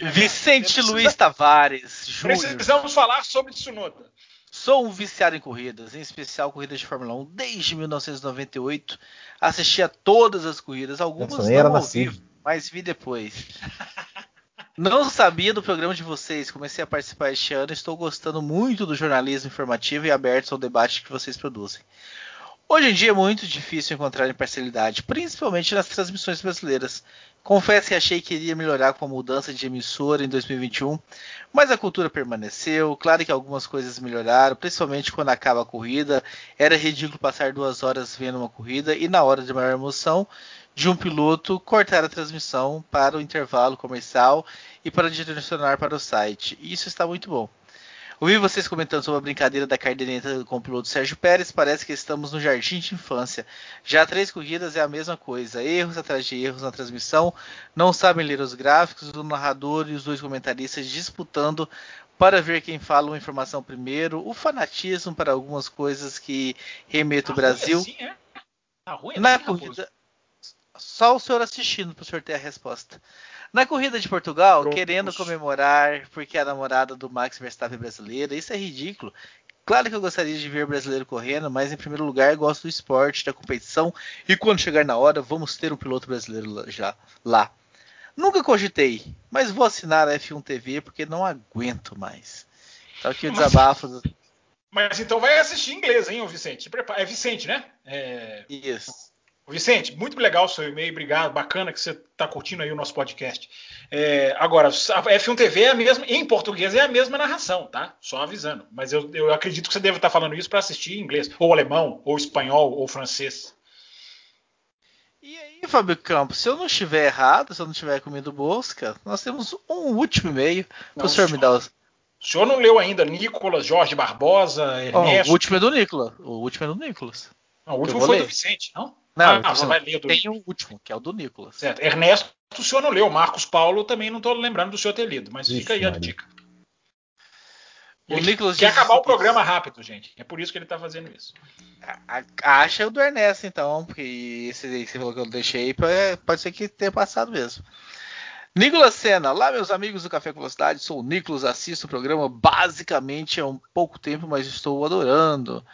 Vicente precisa... Luiz Tavares. Júnior. Precisamos falar sobre Tsunoda. Sou um viciado em corridas, em especial corridas de Fórmula 1, desde 1998. Assisti a todas as corridas, algumas não ao vivo, mas vi depois. Não sabia do programa de vocês, comecei a participar este ano. Estou gostando muito do jornalismo informativo e aberto ao debate que vocês produzem. Hoje em dia é muito difícil encontrar imparcialidade, principalmente nas transmissões brasileiras. Confesso que achei que iria melhorar com a mudança de emissora em 2021, mas a cultura permaneceu. Claro que algumas coisas melhoraram, principalmente quando acaba a corrida. Era ridículo passar duas horas vendo uma corrida e, na hora de maior emoção de um piloto, cortar a transmissão para o intervalo comercial e para direcionar para o site. Isso está muito bom. Ouvi vocês comentando sobre a brincadeira da caderneta com o piloto Sérgio Pérez. Parece que estamos no jardim de infância. Já três corridas é a mesma coisa. Erros atrás de erros na transmissão. Não sabem ler os gráficos. O narrador e os dois comentaristas disputando para ver quem fala uma informação primeiro. O fanatismo para algumas coisas que remete o Brasil. Assim, é? Tá ruim, Na assim, corrida. Só o senhor assistindo para o senhor ter a resposta. Na corrida de Portugal, Pronto. querendo comemorar porque é a namorada do Max Verstappen brasileira, isso é ridículo. Claro que eu gostaria de ver o brasileiro correndo, mas em primeiro lugar gosto do esporte, da competição e quando chegar na hora vamos ter um piloto brasileiro já lá. Nunca cogitei, mas vou assinar a F1 TV porque não aguento mais. Então aqui o desabafo. Do... Mas então vai assistir em inglês, hein, o Vicente? É Vicente, né? É... Isso. Vicente, muito legal o seu e-mail, obrigado, bacana que você está curtindo aí o nosso podcast. É, agora, a F1 TV é a mesma, em português é a mesma narração, tá? Só avisando. Mas eu, eu acredito que você deve estar tá falando isso para assistir em inglês, ou alemão, ou espanhol, ou francês. E aí, Fábio Campos, se eu não estiver errado, se eu não tiver comido bosca, nós temos um último e-mail para o senhor me dar os. O senhor não leu ainda Nicolas, Jorge Barbosa, Ernesto? Oh, o último é do Nicolas. O último é do Nicolas. Não, o último foi ler. do Vicente, não? Não, ah, você vai ler do... tem o último, que é o do Nicolas. Certo. Ernesto, o senhor não leu. Marcos Paulo também não estou lembrando do senhor ter lido, mas Ixi, fica aí a dica. O ele Nicolas quer acabar o programa rápido, gente. É por isso que ele está fazendo isso. Acha o do Ernesto, então, porque esse aí que você falou que eu deixei, pode ser que tenha passado mesmo. Nicolas Senna, lá meus amigos do Café com Velocidade, sou o Nicolas, assisto o programa basicamente há um pouco tempo, mas estou adorando.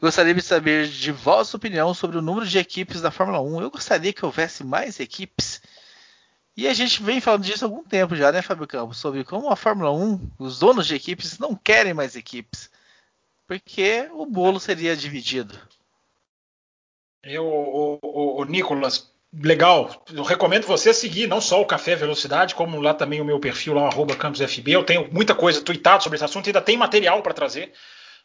Gostaria de saber de vossa opinião sobre o número de equipes da Fórmula 1. Eu gostaria que houvesse mais equipes. E a gente vem falando disso há algum tempo já, né, Fábio Campos? Sobre como a Fórmula 1, os donos de equipes não querem mais equipes. Porque o bolo seria dividido. Eu, o, o, o Nicolas, legal. Eu recomendo você seguir não só o Café Velocidade, como lá também o meu perfil lá, arroba CampusFB. Eu tenho muita coisa tweetada sobre esse assunto, ainda tem material para trazer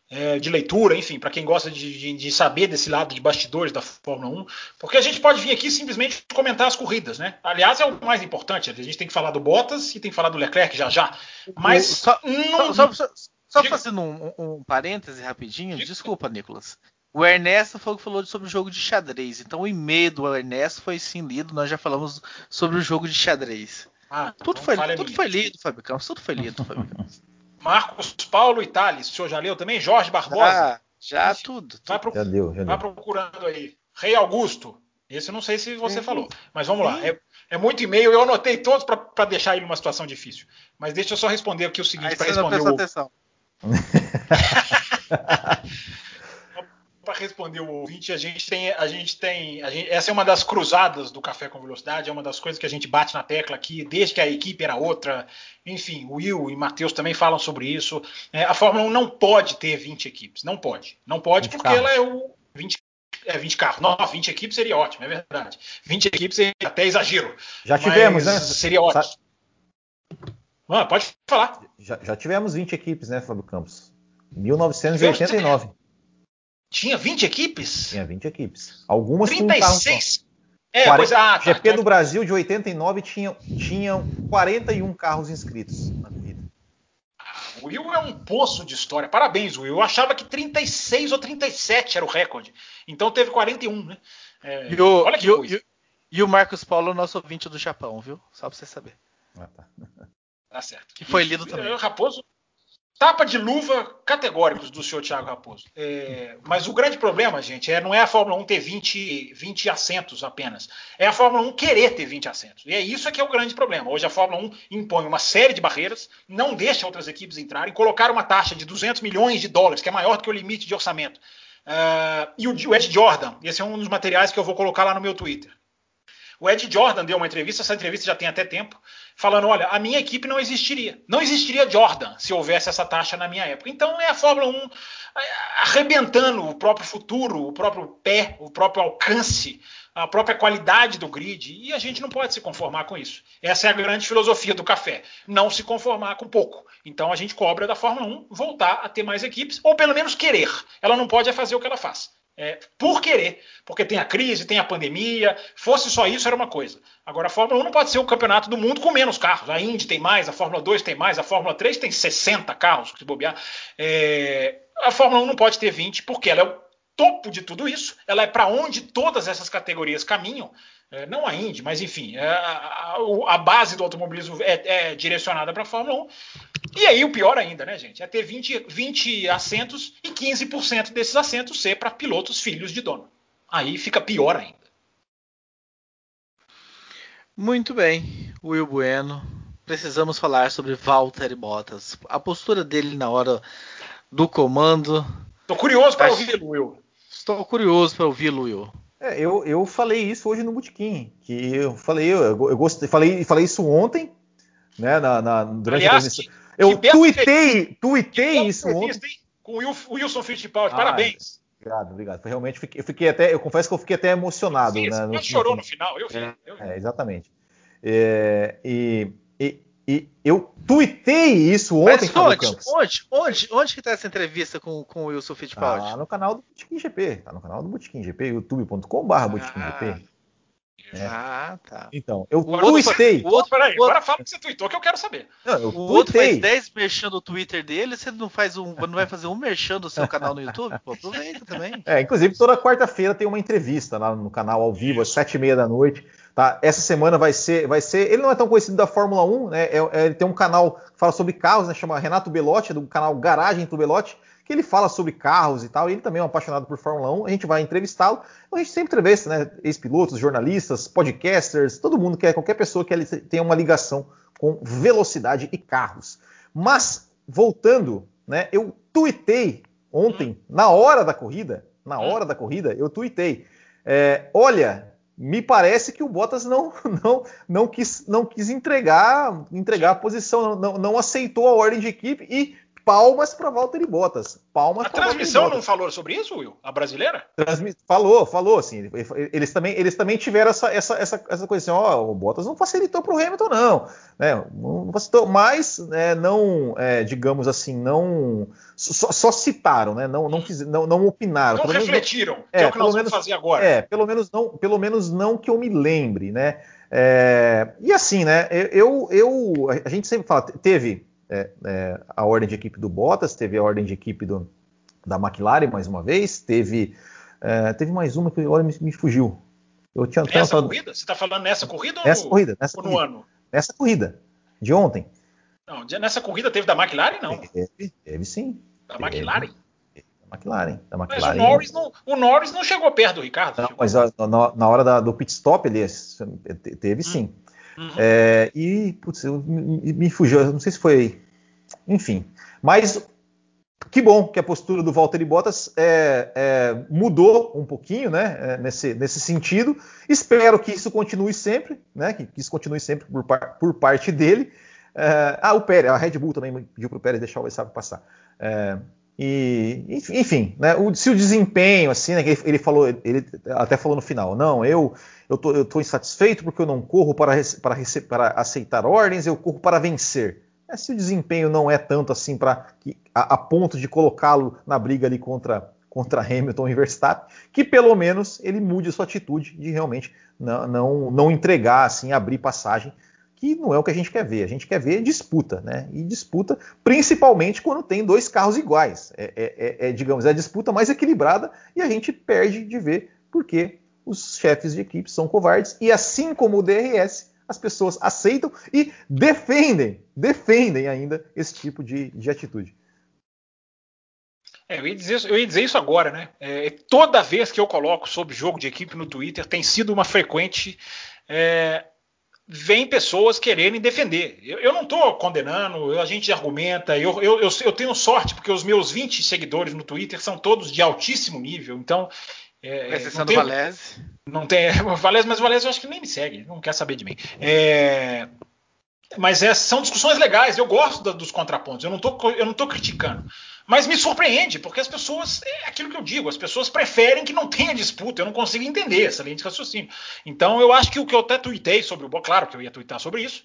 é, de leitura, enfim, para quem gosta de, de, de, saber desse lado de bastidores da Fórmula 1, porque a gente pode vir aqui simplesmente comentar as corridas, né? Aliás, é o mais importante, a gente tem que falar do Bottas e tem que falar do Leclerc já já. Mas só, não, só, só, só fazendo um, um, parêntese rapidinho, desculpa, Nicolas. O Ernesto foi que falou sobre o jogo de xadrez. Então o e-mail do Ernesto foi sim lido. Nós já falamos sobre o jogo de xadrez. Ah, tudo foi, tudo foi lido, Fábio Campos. Tudo foi lido, Fábio Campos. Marcos Paulo e Thales, o senhor já leu também? Jorge Barbosa? Ah, já, tudo. Vai, pro... já deu, já vai procurando aí. Rei Augusto. Esse eu não sei se você falou. Mas vamos lá. É, é muito e-mail, eu anotei todos para deixar ele numa situação difícil. Mas deixa eu só responder aqui o seguinte, para responder o. Atenção. para responder o ouvinte, a gente tem, a gente tem, a gente, essa é uma das cruzadas do Café com Velocidade, é uma das coisas que a gente bate na tecla aqui, desde que a equipe era outra. Enfim, o Will e Matheus também falam sobre isso. É, a Fórmula 1 não pode ter 20 equipes, não pode, não pode porque carros. ela é o 20 é 20 carros. Não, 20 equipes seria ótimo, é verdade. 20 equipes é até exagero. Já tivemos, né? Seria ótimo. Ah, pode falar. Já, já, tivemos 20 equipes, né, Fábio Campos? 1989. Tinha 20 equipes? Tinha 20 equipes. Algumas 36? com um é, 40, pois, ah, tá, GP tá. do Brasil de 89 tinha, tinham 41 carros inscritos na corrida. O Will é um poço de história. Parabéns, Will. Eu achava que 36 ou 37 era o recorde. Então teve 41, né? É, e, o, olha que e, coisa. E, e, o Marcos Paulo, nosso ouvinte do Japão, viu? Só pra você saber. Ah, tá. tá certo. Que foi lido também. Raposo, Tapa de luva categóricos do senhor Thiago Raposo. É, mas o grande problema, gente, é, não é a Fórmula 1 ter 20, 20 assentos apenas. É a Fórmula 1 querer ter 20 assentos. E é isso que é o grande problema. Hoje a Fórmula 1 impõe uma série de barreiras, não deixa outras equipes entrarem, colocar uma taxa de 200 milhões de dólares, que é maior do que o limite de orçamento. Uh, e o Ed Jordan, esse é um dos materiais que eu vou colocar lá no meu Twitter. O Ed Jordan deu uma entrevista, essa entrevista já tem até tempo, falando: olha, a minha equipe não existiria. Não existiria Jordan se houvesse essa taxa na minha época. Então é a Fórmula 1 arrebentando o próprio futuro, o próprio pé, o próprio alcance, a própria qualidade do grid. E a gente não pode se conformar com isso. Essa é a grande filosofia do café: não se conformar com pouco. Então a gente cobra da Fórmula 1 voltar a ter mais equipes, ou pelo menos querer. Ela não pode fazer o que ela faz. É, por querer, porque tem a crise, tem a pandemia. Fosse só isso, era uma coisa. Agora, a Fórmula 1 não pode ser o campeonato do mundo com menos carros. A Indy tem mais, a Fórmula 2 tem mais, a Fórmula 3 tem 60 carros, se bobear. É, a Fórmula 1 não pode ter 20, porque ela é o topo de tudo isso. Ela é para onde todas essas categorias caminham. É, não a Indy, mas enfim, é, a, a, a, base do automobilismo é, é direcionada para a Fórmula 1. E aí o pior ainda, né, gente? É ter 20, 20 assentos e 15% desses assentos ser para pilotos filhos de dono. Aí fica pior ainda. Muito bem, Will Bueno. Precisamos falar sobre Valtteri Bottas. A postura dele na hora do comando. Estou curioso para ouvir, Will. Estou curioso para ouvir, Will. É, eu, eu falei isso hoje no Botequim, que eu falei, eu, eu gostei, falei, falei isso ontem, né, na, na durante Aliás, a transmissão. Eu tuitei, tuitei isso ontem. Com o Wilson Fittipaldi, ah, parabéns. Obrigado, obrigado. Foi realmente, eu fiquei até, eu confesso que eu fiquei até emocionado. Sim, né, no, chorou no final, eu vi. É, eu vi. É, exatamente. É, e, e, e, eu tuitei isso ontem, Mas onde, Campos. Onde, onde, onde que tá essa entrevista com, com o Wilson Fittipaldi? Tá no canal do Botequim GP. Tá no canal do Botequim GP, youtube.com.br ah, GP. É. Ah, tá. Então, eu o tuitei. O outro, peraí, agora fala que você tweetou que eu quero saber. Não, eu o tuitei. outro faz 10 merchan o Twitter dele, você não faz um. Não vai fazer um merchan do seu canal no YouTube? Pô, aproveita também. É, inclusive toda quarta-feira tem uma entrevista lá no canal ao vivo, às sete e meia da noite. Tá? Essa semana vai ser, vai ser. Ele não é tão conhecido da Fórmula 1, né? É, é, ele tem um canal que fala sobre carros, né? Chama Renato Belotti, do canal Garagem do Belotti que ele fala sobre carros e tal, e ele também é um apaixonado por Fórmula 1, a gente vai entrevistá-lo. A gente sempre entrevista, né, ex-pilotos, jornalistas, podcasters, todo mundo que é qualquer pessoa que tenha uma ligação com velocidade e carros. Mas voltando, né, eu tuitei ontem, na hora da corrida, na hora da corrida, eu tuitei, é, olha, me parece que o Bottas não, não, não, quis, não quis entregar, entregar a posição, não, não aceitou a ordem de equipe e palmas para Valtteri Bottas. Palmas a transmissão não falou sobre isso, Will? A brasileira? Transmi falou, falou, assim. Eles também, eles também tiveram essa, essa, essa, essa coisa assim, ó, o Bottas não facilitou para o Hamilton, não. Né? Não facilitou, mas é, não, é, digamos assim, não. Só, só, citaram, né? Não, não, fiz, não, não opinaram. Não refletiram, menos, que é, é o que nós menos, vamos fazer agora. É, pelo menos não, pelo menos não que eu me lembre, né? É, e assim, né? Eu, eu, a gente sempre fala, teve é, é, a ordem de equipe do Bottas, teve a ordem de equipe do, da McLaren mais uma vez, teve, é, teve mais uma que agora me, me fugiu. Eu tinha nessa falado... corrida? Você está falando nessa corrida ou, nessa corrida, nessa ou corrida, no ano? Nessa corrida, de ontem. Não, nessa corrida teve da McLaren, não. Teve, teve sim. Da teve, McLaren? Da McLaren, da McLaren. Mas o Norris, não, o Norris não chegou perto do Ricardo. Não, mas na, na, hora da, do pit stop ele teve hum. sim. Uhum. É, e, putz, eu, me, me fugiu, não sei se foi. Enfim. Mas que bom que a postura do Valtteri Bottas é, é, mudou um pouquinho, né, é, nesse, nesse sentido. Espero que isso continue sempre, né, que, que isso continue sempre por, por parte dele. É, ah, o Pérez, a Red Bull também pediu para o Pérez deixar o Verstappen passar. E, enfim, né, o, se o desempenho, assim, né, ele, ele, falou, ele até falou no final, não, eu eu tô, eu tô insatisfeito porque eu não corro para, para, para aceitar ordens, eu corro para vencer. É, se o desempenho não é tanto assim para a, a, ponto de colocá-lo na briga ali contra, contra Hamilton e Verstappen, que pelo menos ele mude sua atitude de realmente não, não, não entregar, assim, abrir passagem, que não é o que a gente quer ver. A gente quer ver disputa, né? E disputa principalmente quando tem dois carros iguais. É, é, é, é digamos, é a disputa mais equilibrada e a gente perde de ver porque os chefes de equipe são covardes e assim como o DRS as pessoas aceitam e defendem, defendem ainda esse tipo de, de atitude. É, eu, ia dizer, eu, ia dizer, isso agora, né? É, toda vez que eu coloco sobre jogo de equipe no Twitter, tem sido uma frequente. É, vem pessoas quererem defender. Eu, eu não estou condenando, a gente argumenta, eu, eu, eu, tenho sorte, porque os meus 20 seguidores no Twitter são todos de altíssimo nível, então é, exceção do Valese. Não tem. Valese, mas o Valese eu acho que nem me segue, não quer saber de mim. É, mas é, são discussões legais, eu gosto da, dos contrapontos, eu não, tô, eu não criticando. Mas me surpreende, porque as pessoas, é aquilo que eu digo, as pessoas preferem que não tenha disputa, eu não consigo entender essa linha de raciocínio. Então eu acho que o que eu até tuitei sobre o claro que eu ia tuitar sobre isso,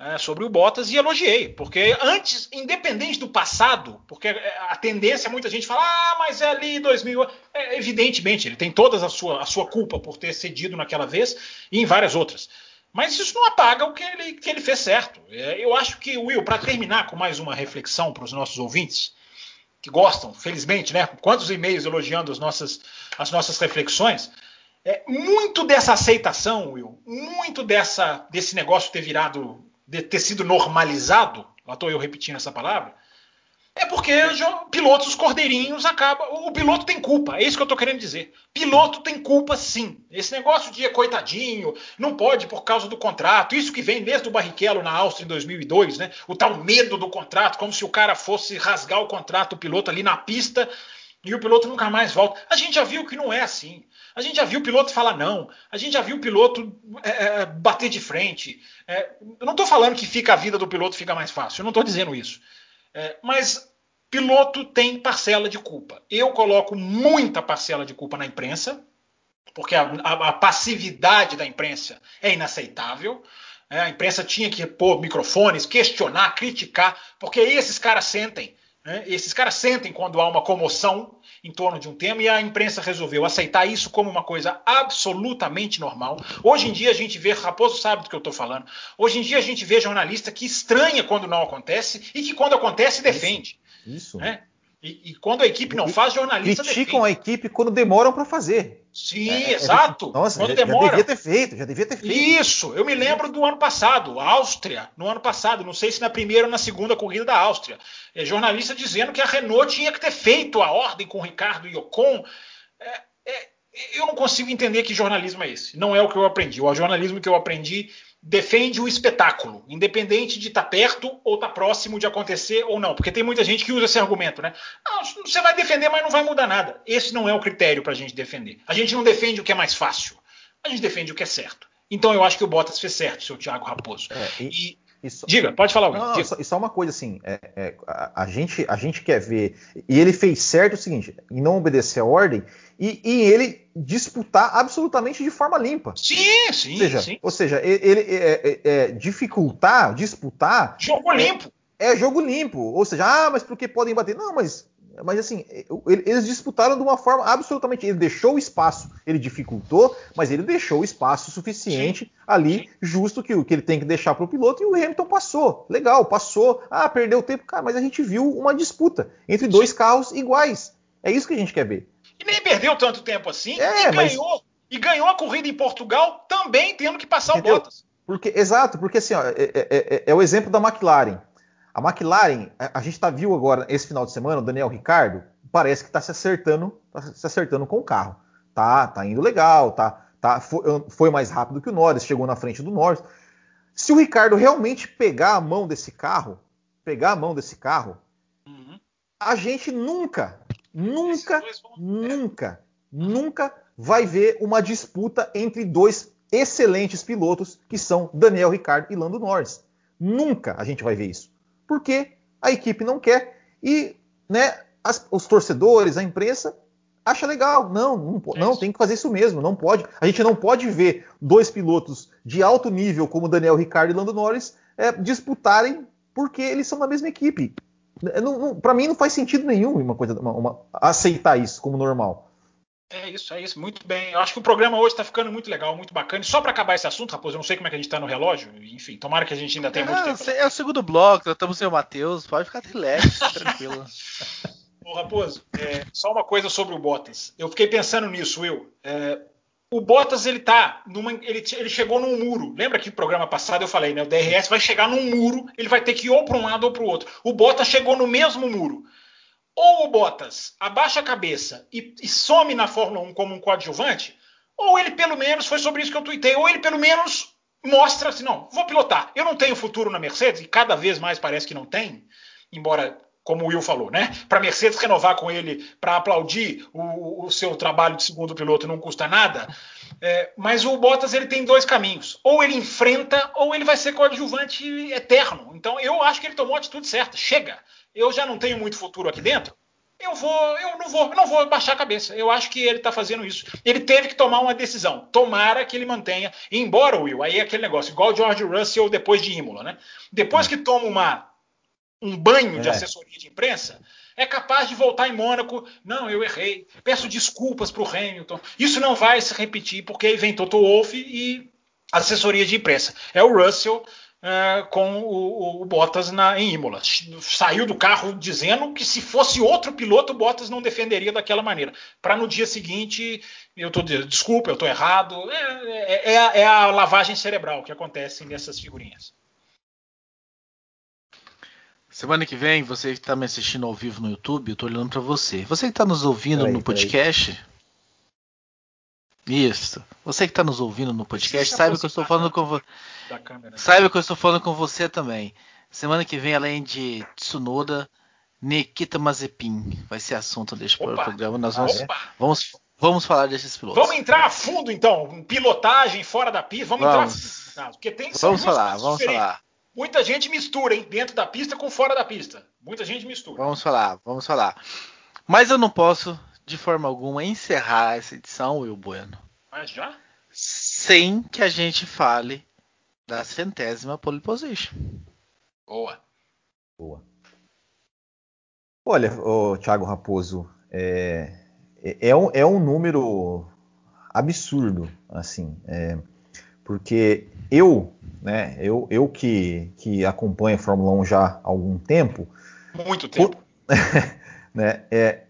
é, sobre o Bottas e elogiei, porque antes, independente do passado, porque a tendência é muita gente falar, ah, mas é ali 2000, é, evidentemente ele tem toda a sua, a sua culpa por ter cedido naquela vez e em várias outras. Mas isso não apaga o que ele, que ele fez certo. É, eu acho que, Will, para terminar com mais uma reflexão para os nossos ouvintes, que gostam, felizmente, né? Quantos e-mails elogiando as nossas, as nossas reflexões. É, muito dessa aceitação, Will, muito dessa, desse negócio ter virado de ter sido normalizado, lá estou eu repetindo essa palavra, é porque pilotos cordeirinhos acabam. O piloto tem culpa, é isso que eu estou querendo dizer. Piloto tem culpa sim. Esse negócio de coitadinho, não pode por causa do contrato, isso que vem desde o Barrichello na Áustria em 2002, né? O tal medo do contrato, como se o cara fosse rasgar o contrato, o piloto ali na pista e o piloto nunca mais volta. A gente já viu que não é assim. A gente já viu o piloto falar não. A gente já viu o piloto é, é, bater de frente. É, eu não estou falando que fica a vida do piloto fica mais fácil. Eu não estou dizendo isso. É, mas piloto tem parcela de culpa. Eu coloco muita parcela de culpa na imprensa, porque a, a, a passividade da imprensa é inaceitável. É, a imprensa tinha que pôr microfones, questionar, criticar, porque esses caras sentem. Né? Esses caras sentem quando há uma comoção em torno de um tema e a imprensa resolveu aceitar isso como uma coisa absolutamente normal. Hoje em dia a gente vê, Raposo sabe do que eu estou falando, hoje em dia a gente vê jornalista que estranha quando não acontece e que quando acontece defende. Isso. Né? E, e, quando a equipe não faz, jornalista criticam defende. a equipe quando demoram para fazer. Sim, é, é exato. É, nossa, quando já, demora. já devia ter feito, já devia ter feito. Isso, eu me lembro do ano passado, Áustria, no ano passado, não sei se na primeira ou na segunda corrida da Áustria, é, jornalista dizendo que a Renault tinha que ter feito a ordem com o Ricardo e Ocon. É, é, eu não consigo entender que jornalismo é esse. Não é o que eu aprendi. O jornalismo que eu aprendi defende o espetáculo, independente de estar tá perto ou estar tá próximo de acontecer ou não. Porque tem muita gente que usa esse argumento, né? Ah, você vai defender, mas não vai mudar nada. Esse não é o critério para a gente defender. A gente não defende o que é mais fácil. a gente defende o que é certo. Então eu acho que o Bottas fez certo, seu Thiago Raposo. É, e, e, só, diga, pode falar. Não, não, só, só uma coisa assim, é, é, a, a, gente, a gente quer ver, e ele fez certo o seguinte, em não obedecer a ordem, e, e ele disputar absolutamente de forma limpa. Sim, sim. Ou seja, sim. Ou seja ele é, é, dificultar, disputar. Jogo limpo. É, jogo limpo. Ou seja, ah, mas porque podem bater? Não, mas mas assim, eles disputaram de uma forma absolutamente. Ele deixou o espaço, ele dificultou, mas ele deixou o espaço suficiente Sim. ali, justo que, que ele tem que deixar para o piloto, e o Hamilton passou. Legal, passou. Ah, perdeu tempo. Cara, mas a gente viu uma disputa entre dois Sim. carros iguais. É isso que a gente quer ver. E nem perdeu tanto tempo assim. É, e mas... ganhou. E ganhou a corrida em Portugal também tendo que passar Entendeu? o Bottas. Porque, exato, porque assim, ó, é, é, é, é o exemplo da McLaren. A McLaren, a, gente tá viu agora esse final de semana, o Daniel Ricardo parece que está se acertando, tá se acertando com o carro. Tá, tá indo legal, tá, tá foi, foi, mais rápido que o Norris, chegou na frente do Norris. Se o Ricardo realmente pegar a mão desse carro, pegar a mão desse carro, uhum. a gente nunca, nunca, nunca, nunca vai ver uma disputa entre dois excelentes pilotos que são Daniel Ricardo e Lando Norris. Nunca a gente vai ver isso porque a equipe não quer e né, as, os torcedores, a imprensa acha legal. Não, não, não, tem que fazer isso mesmo. Não pode. A gente não pode ver dois pilotos de alto nível como Daniel Ricciardo e Lando Norris é, disputarem porque eles são da mesma equipe. Para mim não faz sentido nenhum uma coisa, uma, uma, aceitar isso como normal. É isso, é isso, muito bem. Eu acho que o programa hoje está ficando muito legal, muito bacana. E só para acabar esse assunto, Raposo, eu não sei como é que a gente está no relógio. Enfim, tomara que a gente ainda tenha muito tempo. É o segundo bloco, estamos sem o Matheus, pode ficar relax, tranquilo. Ô, Raposo, é, só uma coisa sobre o Bottas. Eu fiquei pensando nisso, Will. É, o Bottas, ele tá numa, ele, ele chegou num muro. Lembra que no programa passado eu falei, né? O DRS vai chegar num muro, ele vai ter que ir ou para um lado ou para o outro. O Bottas chegou no mesmo muro ou o Bottas abaixa a cabeça e, e, some na Fórmula 1 como um coadjuvante, ou ele pelo menos, foi sobre isso que eu tuitei, ou ele pelo menos mostra assim, não, vou pilotar. Eu não tenho futuro na Mercedes, e cada vez mais parece que não tem, embora, como o Will falou, né? Para Mercedes renovar com ele, para aplaudir o, o, seu trabalho de segundo piloto não custa nada. É, mas o Bottas ele tem dois caminhos. Ou ele enfrenta, ou ele vai ser coadjuvante eterno. Então eu acho que ele tomou a atitude certa. Chega eu já não tenho muito futuro aqui dentro, eu vou, eu não vou, não vou baixar a cabeça. Eu acho que ele está fazendo isso. Ele teve que tomar uma decisão. Tomara que ele mantenha. Embora, Will, aí é aquele negócio, igual George Russell depois de Imola, né? Depois que toma uma, um banho de é. assessoria de imprensa, é capaz de voltar em Mônaco. Não, eu errei. Peço desculpas para o Hamilton. Isso não vai se repetir, porque aí vem Toto Wolff e assessoria de imprensa. É o Russell é, com o, o Bottas na, em Imola. Saiu do carro dizendo que se fosse outro piloto, o Bottas não defenderia daquela maneira. Para no dia seguinte, eu estou desculpa, eu estou errado. É, é, é, a, é, a, lavagem cerebral que acontece nessas figurinhas. Semana que vem, você que está me assistindo ao vivo no YouTube, eu estou olhando para você. Você que está nos ouvindo no podcast, isso. Você que está nos ouvindo no podcast, saiba que eu estou falando com você. Saiba que eu estou falando com você também. Semana que vem, além de Tsunoda, Nikita Mazepin vai ser assunto deste Opa. programa. Nós vamos, vamos, vamos falar desses pilotos. Vamos entrar a fundo, então. Pilotagem fora da pista. Vamos, vamos. entrar a fundo. Porque tem vamos falar, vamos diferentes. falar. Muita gente mistura, hein? Dentro da pista com fora da pista. Muita gente mistura. Vamos falar, vamos falar. Mas eu não posso de forma alguma encerrar essa edição, Will Bueno. Mas já? Sem que a gente fale da centésima pole position. Boa. Boa. Olha, o Thiago Raposo, é, é, é, um, é um número absurdo, assim, é, porque eu, né, eu, eu que, que acompanho a Fórmula 1 já há algum tempo. Muito tempo. né, é,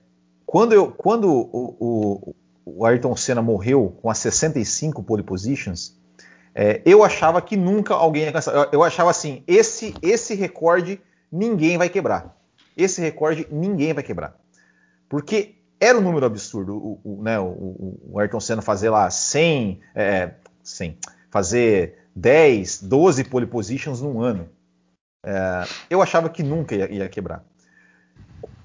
quando, eu, quando o, o, o, Ayrton Senna morreu com as 65 pole positions, é, eu achava que nunca alguém ia alcançar. Eu, eu achava assim: esse, esse recorde ninguém vai quebrar. Esse recorde ninguém vai quebrar. Porque era um número absurdo. O, o, né, o, o Ayrton Senna fazer lá 100, é, 100, fazer 10, 12 pole positions num ano. É, eu achava que nunca ia, ia quebrar.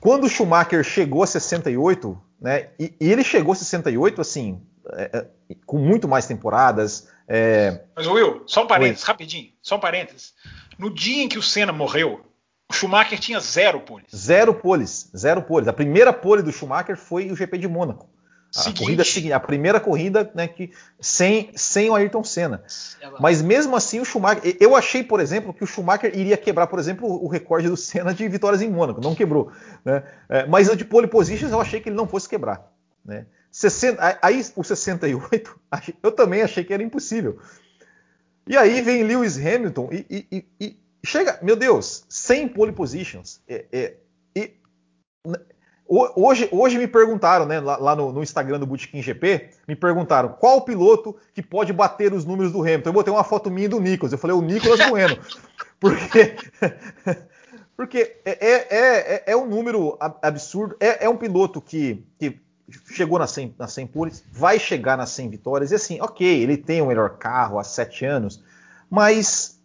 Quando o Schumacher chegou a 68, né, e, e, ele chegou a 68 assim, é, é, com muito mais temporadas. É... Mas Will, só um parênteses, Oi. rapidinho, só um parênteses. No dia em que o Senna morreu, o Schumacher tinha zero poles. Zero poles, zero poles. A primeira pole do Schumacher foi o GP de Mônaco. A corrida seguinte, a primeira corrida, né, que sem, sem o Ayrton Senna. Mas mesmo assim o Schumacher, eu achei, por exemplo, que o Schumacher iria quebrar, por exemplo, o recorde do Senna de vitórias em Mônaco, não quebrou, né? É, mas o de pole positions eu achei que ele não fosse quebrar, né? 60, aí o 68, eu também achei que era impossível. E aí vem Lewis Hamilton e, e, e chega, meu Deus, 100 pole positions. É, é, e, hoje, hoje me perguntaram, né, lá, no, no, Instagram do Bootkin GP, me perguntaram qual piloto que pode bater os números do Hamilton. Eu botei uma foto minha do Nicolas. Eu falei o Nicolas Bueno. porque porque é, é, é, é, um número absurdo. É, é um piloto que, que chegou nas 100, nas 100 poles, vai chegar nas 100 vitórias. E assim, ok, ele tem o melhor carro há 7 anos, mas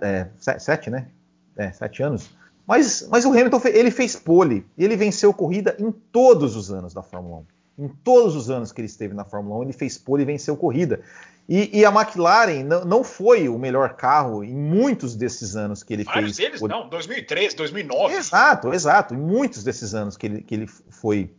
é, sete, né? É, sete anos. Mas, mas o Hamilton ele fez pole e ele venceu corrida em todos os anos da Fórmula 1. Em todos os anos que ele esteve na Fórmula 1, ele fez pole e venceu corrida. E, e a McLaren não, não, foi o melhor carro em muitos desses anos que ele Vários fez. deles pole. não, 2003, 2009. Exato, exato. Em muitos desses anos que ele, que ele foi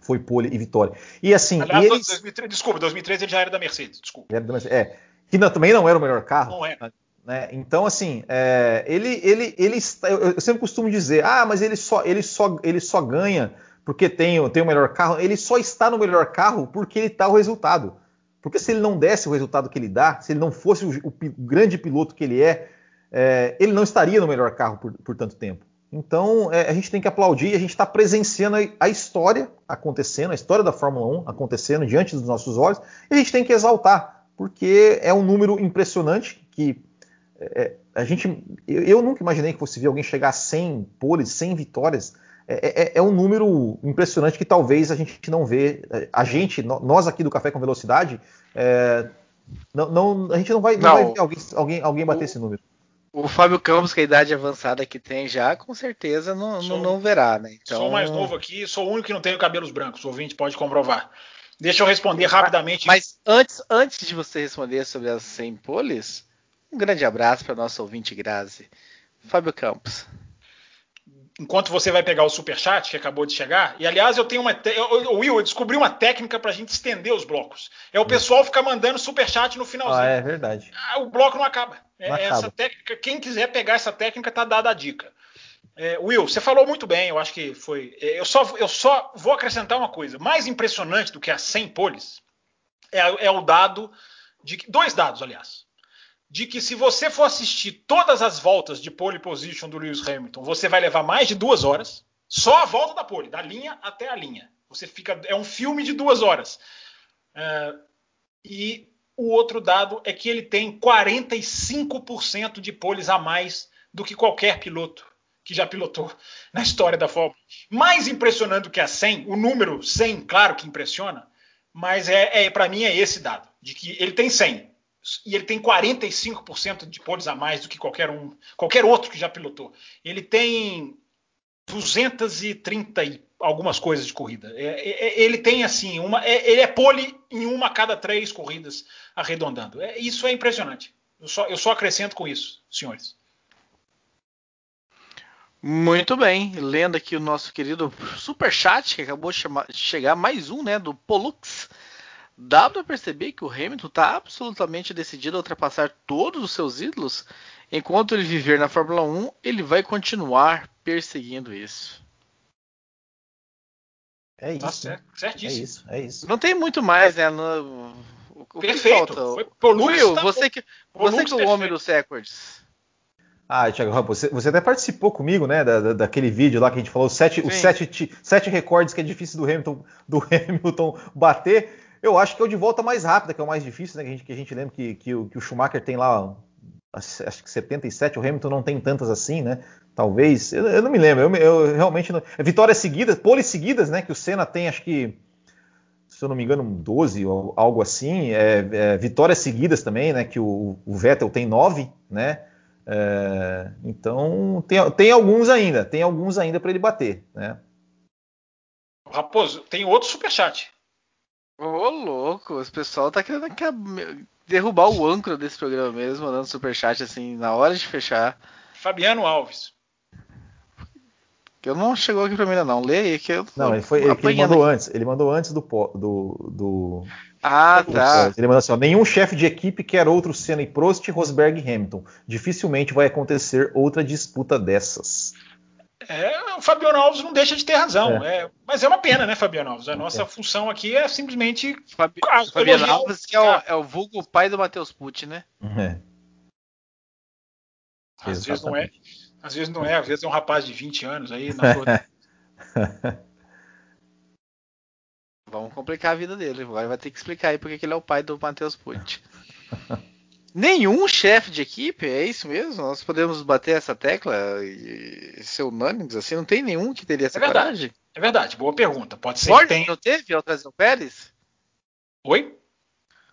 foi pole e vitória. E assim, Aliás, eles... 2003, desculpa, 2003 ele já era da Mercedes, desculpa. Era da Mercedes, é. Que não, também não era o melhor carro. Não era. Né? Então, assim, é, ele, ele, ele está, eu sempre costumo dizer, ah, mas ele só, ele só, ele só ganha porque tem, tem o melhor carro. Ele só está no melhor carro porque ele está o resultado. Porque se ele não desse o resultado que ele dá, se ele não fosse o, o, o grande piloto que ele é, é, ele não estaria no melhor carro por, por tanto tempo. Então, é, a gente tem que aplaudir, a gente está presenciando a, história acontecendo, a história da Fórmula 1 acontecendo diante dos nossos olhos, e a gente tem que exaltar, porque é um número impressionante que é, a gente, eu, eu, nunca imaginei que fosse ver alguém chegar a 100 poles, 100 vitórias. É, é, é, um número impressionante que talvez a gente não vê. A gente, nós aqui do Café com Velocidade, é, não, não, a gente não vai, não, não vai ver alguém, alguém, alguém bater o, esse número. O Fábio Campos, que a idade avançada que tem já, com certeza não, sou, não, não, verá, né? Então... Sou mais novo aqui, sou o único que não tenho cabelos brancos. O ouvinte pode comprovar. Deixa eu responder rapidamente. Mas antes, antes de você responder sobre as 100 poles, um grande abraço para nosso ouvinte Grazi. Fábio Campos. Enquanto você vai pegar o super chat que acabou de chegar, e aliás eu tenho uma, te... Will, eu descobri uma técnica para a gente estender os blocos. É o pessoal ficar mandando super chat no finalzinho. Ah, é verdade. Ah, o bloco não acaba. É, não acaba. Essa técnica, quem quiser pegar essa técnica tá dada a dica. É, Will, você falou muito bem, eu acho que foi. É, eu só, eu só vou acrescentar uma coisa. Mais impressionante do que as 100 poles é, é o dado de dois dados, aliás de que se você for assistir todas as voltas de pole position do Lewis Hamilton, você vai levar mais de duas horas. Só a volta da pole, da linha até a linha. Você fica, é um filme de duas horas. Uh, e o outro dado é que ele tem 45% de poles a mais do que qualquer piloto que já pilotou na história da Fórmula. Mais impressionante que a 100, o número 100, claro que impressiona, mas é, é para mim é esse dado, de que ele tem 100 e ele tem 45% de poles a mais do que qualquer um, qualquer outro que já pilotou. Ele tem 230 e algumas coisas de corrida. É, é, é, ele tem assim, uma, é, ele é pole em uma a cada três corridas, arredondando. É, isso é impressionante. Eu só, eu só acrescento com isso, senhores. Muito bem, lendo aqui o nosso querido super chat que acabou de chegar mais um, né, do Polux dá para perceber que o Hamilton está absolutamente decidido a ultrapassar todos os seus ídolos. Enquanto ele viver na Fórmula 1, ele vai continuar perseguindo isso. É isso. Tá certo, certíssimo. É isso, é isso. Não tem muito mais, né? No, o, Perfeito. Foi, Will, tá você que, você que é o homem dos records. Ah, Thiago você, você até participou comigo, né, da, daquele vídeo lá que a gente falou sete, os sete, sete recordes que é difícil do Hamilton, do Hamilton bater. Eu acho que é o de volta mais rápida, que é o mais difícil, né? Que a gente, que a gente lembra que, que, o, que o Schumacher tem lá, acho que 77, o Hamilton não tem tantas assim, né? Talvez, eu, eu não me lembro, eu, eu, realmente não. Vitórias seguidas, poles seguidas, né? Que o Senna tem, acho que, se eu não me engano, 12 ou algo assim. É, é, vitórias seguidas também, né? Que o, o Vettel tem 9, né? É, então tem, tem alguns ainda, tem alguns ainda para ele bater, né? Raposo, tem outro superchat. Ô, louco, o pessoal tá querendo derrubar o âncora desse programa mesmo, mandando superchat assim, na hora de fechar. Fabiano Alves. Que eu não chegou aqui pra mim ainda não. Lê aí que eu. Não, ele, foi, ele mandou antes. Ele mandou antes do. do, do... Ah, tá. Ele mandou assim: ó, nenhum chefe de equipe quer outro Senna e Prost, Rosberg e Hamilton. Dificilmente vai acontecer outra disputa dessas. É, o Fabiano Alves não deixa de ter razão. É. É, mas é uma pena, né, Fabiano Alves? A nossa é. função aqui é simplesmente. Fabi... Fabiano Alves, que é o, é o vulgo pai do Matheus Pucci, né? É. Às vezes não é. Às vezes não é, às vezes é um rapaz de 20 anos aí na Vamos complicar a vida dele. Agora vai ter que explicar aí porque ele é o pai do Matheus Pucci. Nenhum chefe de equipe, é isso mesmo? Nós podemos bater essa tecla e ser unânimes assim? Não tem nenhum que teria essa é verdade, coragem? É verdade, boa pergunta. Pode ser Horner que tenha. não teve ao trazer o Pérez? Oi?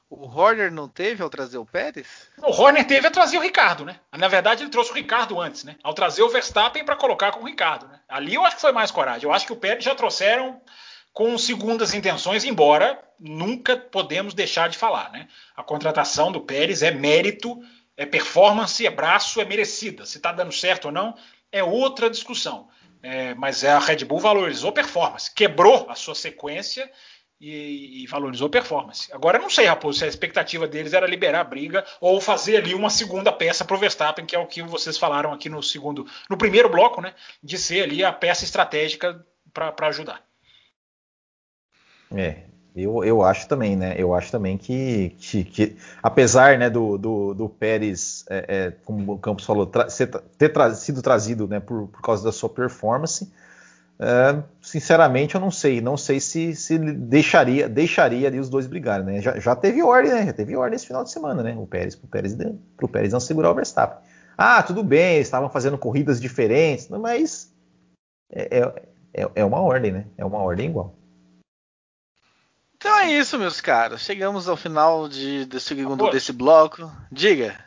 O Horner não teve ao trazer o Pérez? O Horner teve ao trazer o Ricardo, né? Na verdade, ele trouxe o Ricardo antes, né? Ao trazer o Verstappen para colocar com o Ricardo, né? Ali eu acho que foi mais coragem. Eu acho que o Pérez já trouxeram com segundas intenções, embora nunca podemos deixar de falar. Né? A contratação do Pérez é mérito, é performance, é braço, é merecida. Se está dando certo ou não, é outra discussão. É, mas a Red Bull valorizou performance, quebrou a sua sequência e, e, valorizou performance. Agora, eu não sei, Raposo, se a expectativa deles era liberar a briga ou fazer ali uma segunda peça para o Verstappen, que é o que vocês falaram aqui no segundo, no primeiro bloco, né? De ser ali a peça estratégica para ajudar. É, eu, eu acho também, né? Eu acho também que, que, que apesar né, do, do, do Pérez, é, é, como o Campos falou, tra ser, ter tra sido trazido né, por, por causa da sua performance, é, sinceramente eu não sei. Não sei se, se deixaria, deixaria ali os dois brigarem, né? Já, já teve ordem, né? Já teve ordem esse final de semana, né? O Pérez, pro Pérez, pro Pérez não segurar o Verstappen. Ah, tudo bem, eles estavam fazendo corridas diferentes, mas é, é, é, é uma ordem, né? É uma ordem igual. Então é isso, meus caros. Chegamos ao final de, desse segundo desse bloco. Diga.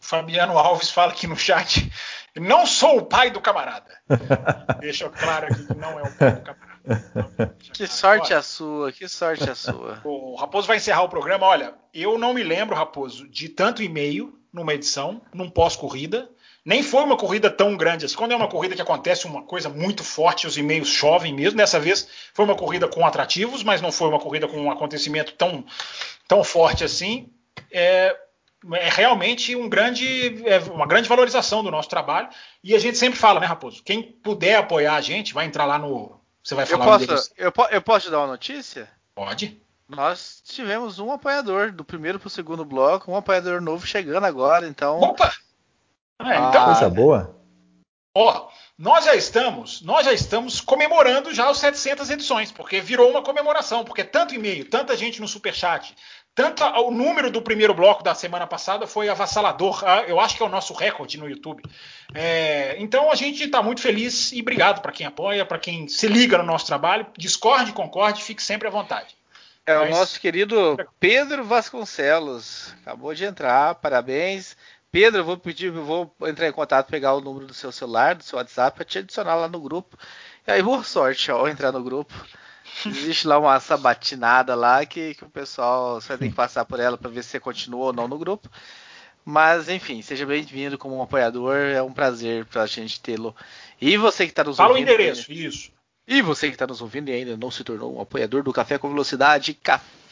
Fabiano Alves fala aqui no chat. Não sou o pai do camarada. Deixa claro aqui que não é o pai do camarada. que sorte a sua, que sorte a sua. O Raposo vai encerrar o programa. Olha, eu não me lembro, Raposo, de tanto e-mail numa edição, num pós-corrida, nem foi uma corrida tão grande assim. Quando é uma corrida que acontece uma coisa muito forte, os e-mails chovem mesmo. Dessa vez foi uma corrida com atrativos, mas não foi uma corrida com um acontecimento tão, tão forte assim. É, é realmente um grande, é uma grande valorização do nosso trabalho. E a gente sempre fala, né, Raposo? Quem puder apoiar a gente, vai entrar lá no. Você vai falar eu posso, eu, eu posso te dar uma notícia? Pode. Nós tivemos um apoiador do primeiro para o segundo bloco, um apoiador novo chegando agora, então. Opa! É, então, ah, coisa boa. Ó, nós já estamos, nós já estamos comemorando já os 700 edições, porque virou uma comemoração, porque tanto e-mail, tanta gente no superchat, tanto o número do primeiro bloco da semana passada foi avassalador. Ah, eu acho que é o nosso recorde no YouTube. É, então a gente está muito feliz e obrigado para quem apoia, para quem se liga no nosso trabalho. Discorde, concorde, fique sempre à vontade. É Mas... o nosso querido Pedro Vasconcelos. Acabou de entrar, parabéns. Pedro, eu vou pedir, eu vou entrar em contato, pegar o número do seu celular, do seu WhatsApp, para te adicionar lá no grupo. E aí, boa sorte ao entrar no grupo. Existe lá uma sabatinada lá que, que o pessoal você vai ter que passar por ela para ver se você continua ou não no grupo. Mas, enfim, seja bem-vindo como um apoiador. É um prazer para a gente tê-lo. E você que está nos Fala ouvindo. Fala o endereço, isso. E você que está nos ouvindo e ainda não se tornou um apoiador do Café com Velocidade,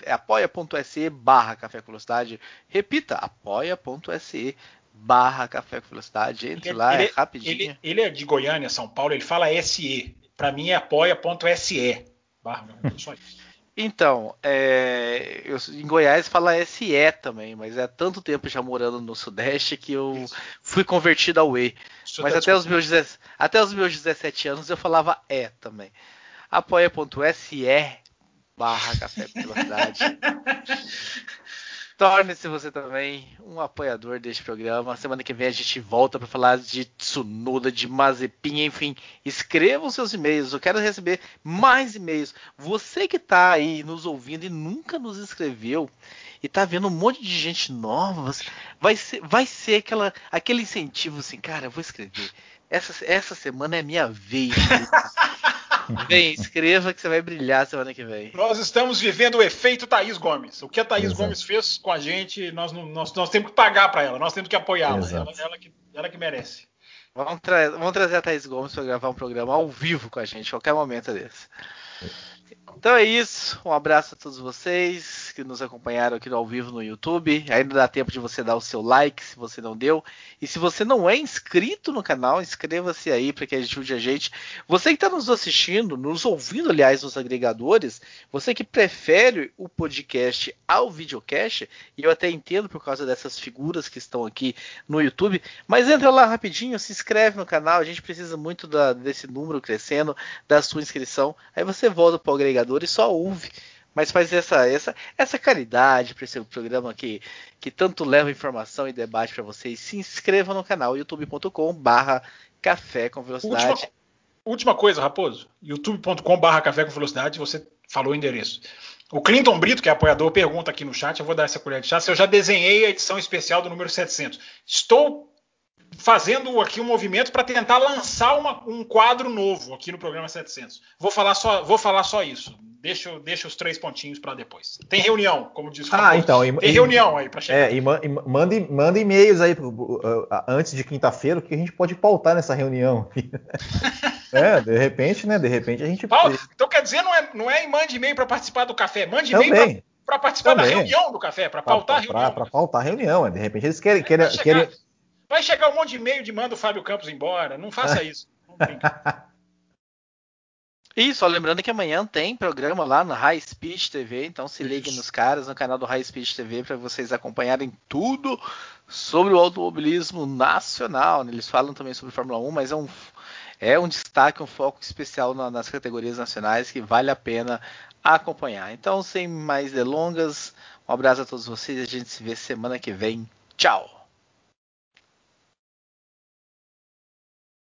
apoia.se barra Café com Velocidade. Repita, apoia.se barra Café com Velocidade. Entre ele, lá, ele, é rapidinho. Ele, ele, é de Goiânia, São Paulo, ele fala SE. Para mim é apoia.se. Barra, só isso. Então, é, eu, em Goiás fala SE também, mas é tanto tempo já morando no Sudeste que eu Isso. fui convertido ao E. mas tá até os, meus, até os meus 17 anos eu falava E também. apoia.se barra café velocidade. Torne-se você também um apoiador deste programa. Semana que vem a gente volta para falar de Tsunoda, de Mazepin, enfim. Escrevam seus e-mails. Eu quero receber mais e-mails. Você que está aí nos ouvindo e nunca nos escreveu e está vendo um monte de gente nova, vai ser, vai ser aquela, aquele incentivo assim, cara, eu vou escrever. Essa, essa semana é minha vez. Vem, escreva que você vai brilhar semana que vem. Nós estamos vivendo o efeito Thaís Gomes. O que a Thaís Exato. Gomes fez com a gente, nós, nós, nós temos que pagar para ela, nós temos que apoiá-la. Ela, ela, que, ela que merece. Vamos, tra vamos, trazer a Thaís Gomes para gravar um programa ao vivo com a gente, qualquer momento desse. Então é isso. Um abraço a todos vocês que nos acompanharam aqui ao vivo no YouTube. Ainda dá tempo de você dar o seu like se você não deu. E se você não é inscrito no canal, inscreva-se aí para que ajude a gente. Você que está nos assistindo, nos ouvindo, aliás, nos agregadores, você que prefere o podcast ao videocast, e eu até entendo por causa dessas figuras que estão aqui no YouTube, mas entra lá rapidinho, se inscreve no canal. A gente precisa muito da, desse número crescendo, da sua inscrição. Aí você volta para o agregador e só ouve. Mas faz essa, essa, essa caridade para esse programa que, que tanto leva informação e debate para vocês. Se inscreva no canal youtube.com/barra café com velocidade. Última, última coisa, Raposo. youtube.com/barra café com velocidade. Você falou o endereço. O Clinton Brito, que é apoiador, pergunta aqui no chat. Eu vou dar essa colher de chá. Se eu já desenhei a edição especial do número 700. Estou fazendo aqui um movimento para tentar lançar uma, um quadro novo aqui no programa 700. Vou falar só, vou falar só isso. Deixa, deixa os três pontinhos para depois. Tem reunião, como diz o Ah, então. Tem reunião aí para chegar. É, e manda, manda e-mails aí uh, antes de quinta-feira, que a gente pode pautar nessa reunião. é, de repente, né? De repente a gente. então quer dizer, não é, não é mande e-mail para participar do café, mande e-mail para participar Também. da reunião do café, para pautar pra, a reunião. Para pautar a reunião. De repente eles querem. querem, querem Vai chegar um monte de e-mail de manda o Fábio Campos embora. Não faça isso. Não E só lembrando que amanhã tem programa lá no High Speed TV, então se liguem nos caras no canal do High Speed TV para vocês acompanharem tudo sobre o automobilismo nacional. Né? Eles falam também sobre Fórmula 1, mas é um, é um destaque, um foco especial na, nas categorias nacionais que vale a pena acompanhar. Então, sem mais delongas, um abraço a todos vocês e a gente se vê semana que vem. Tchau!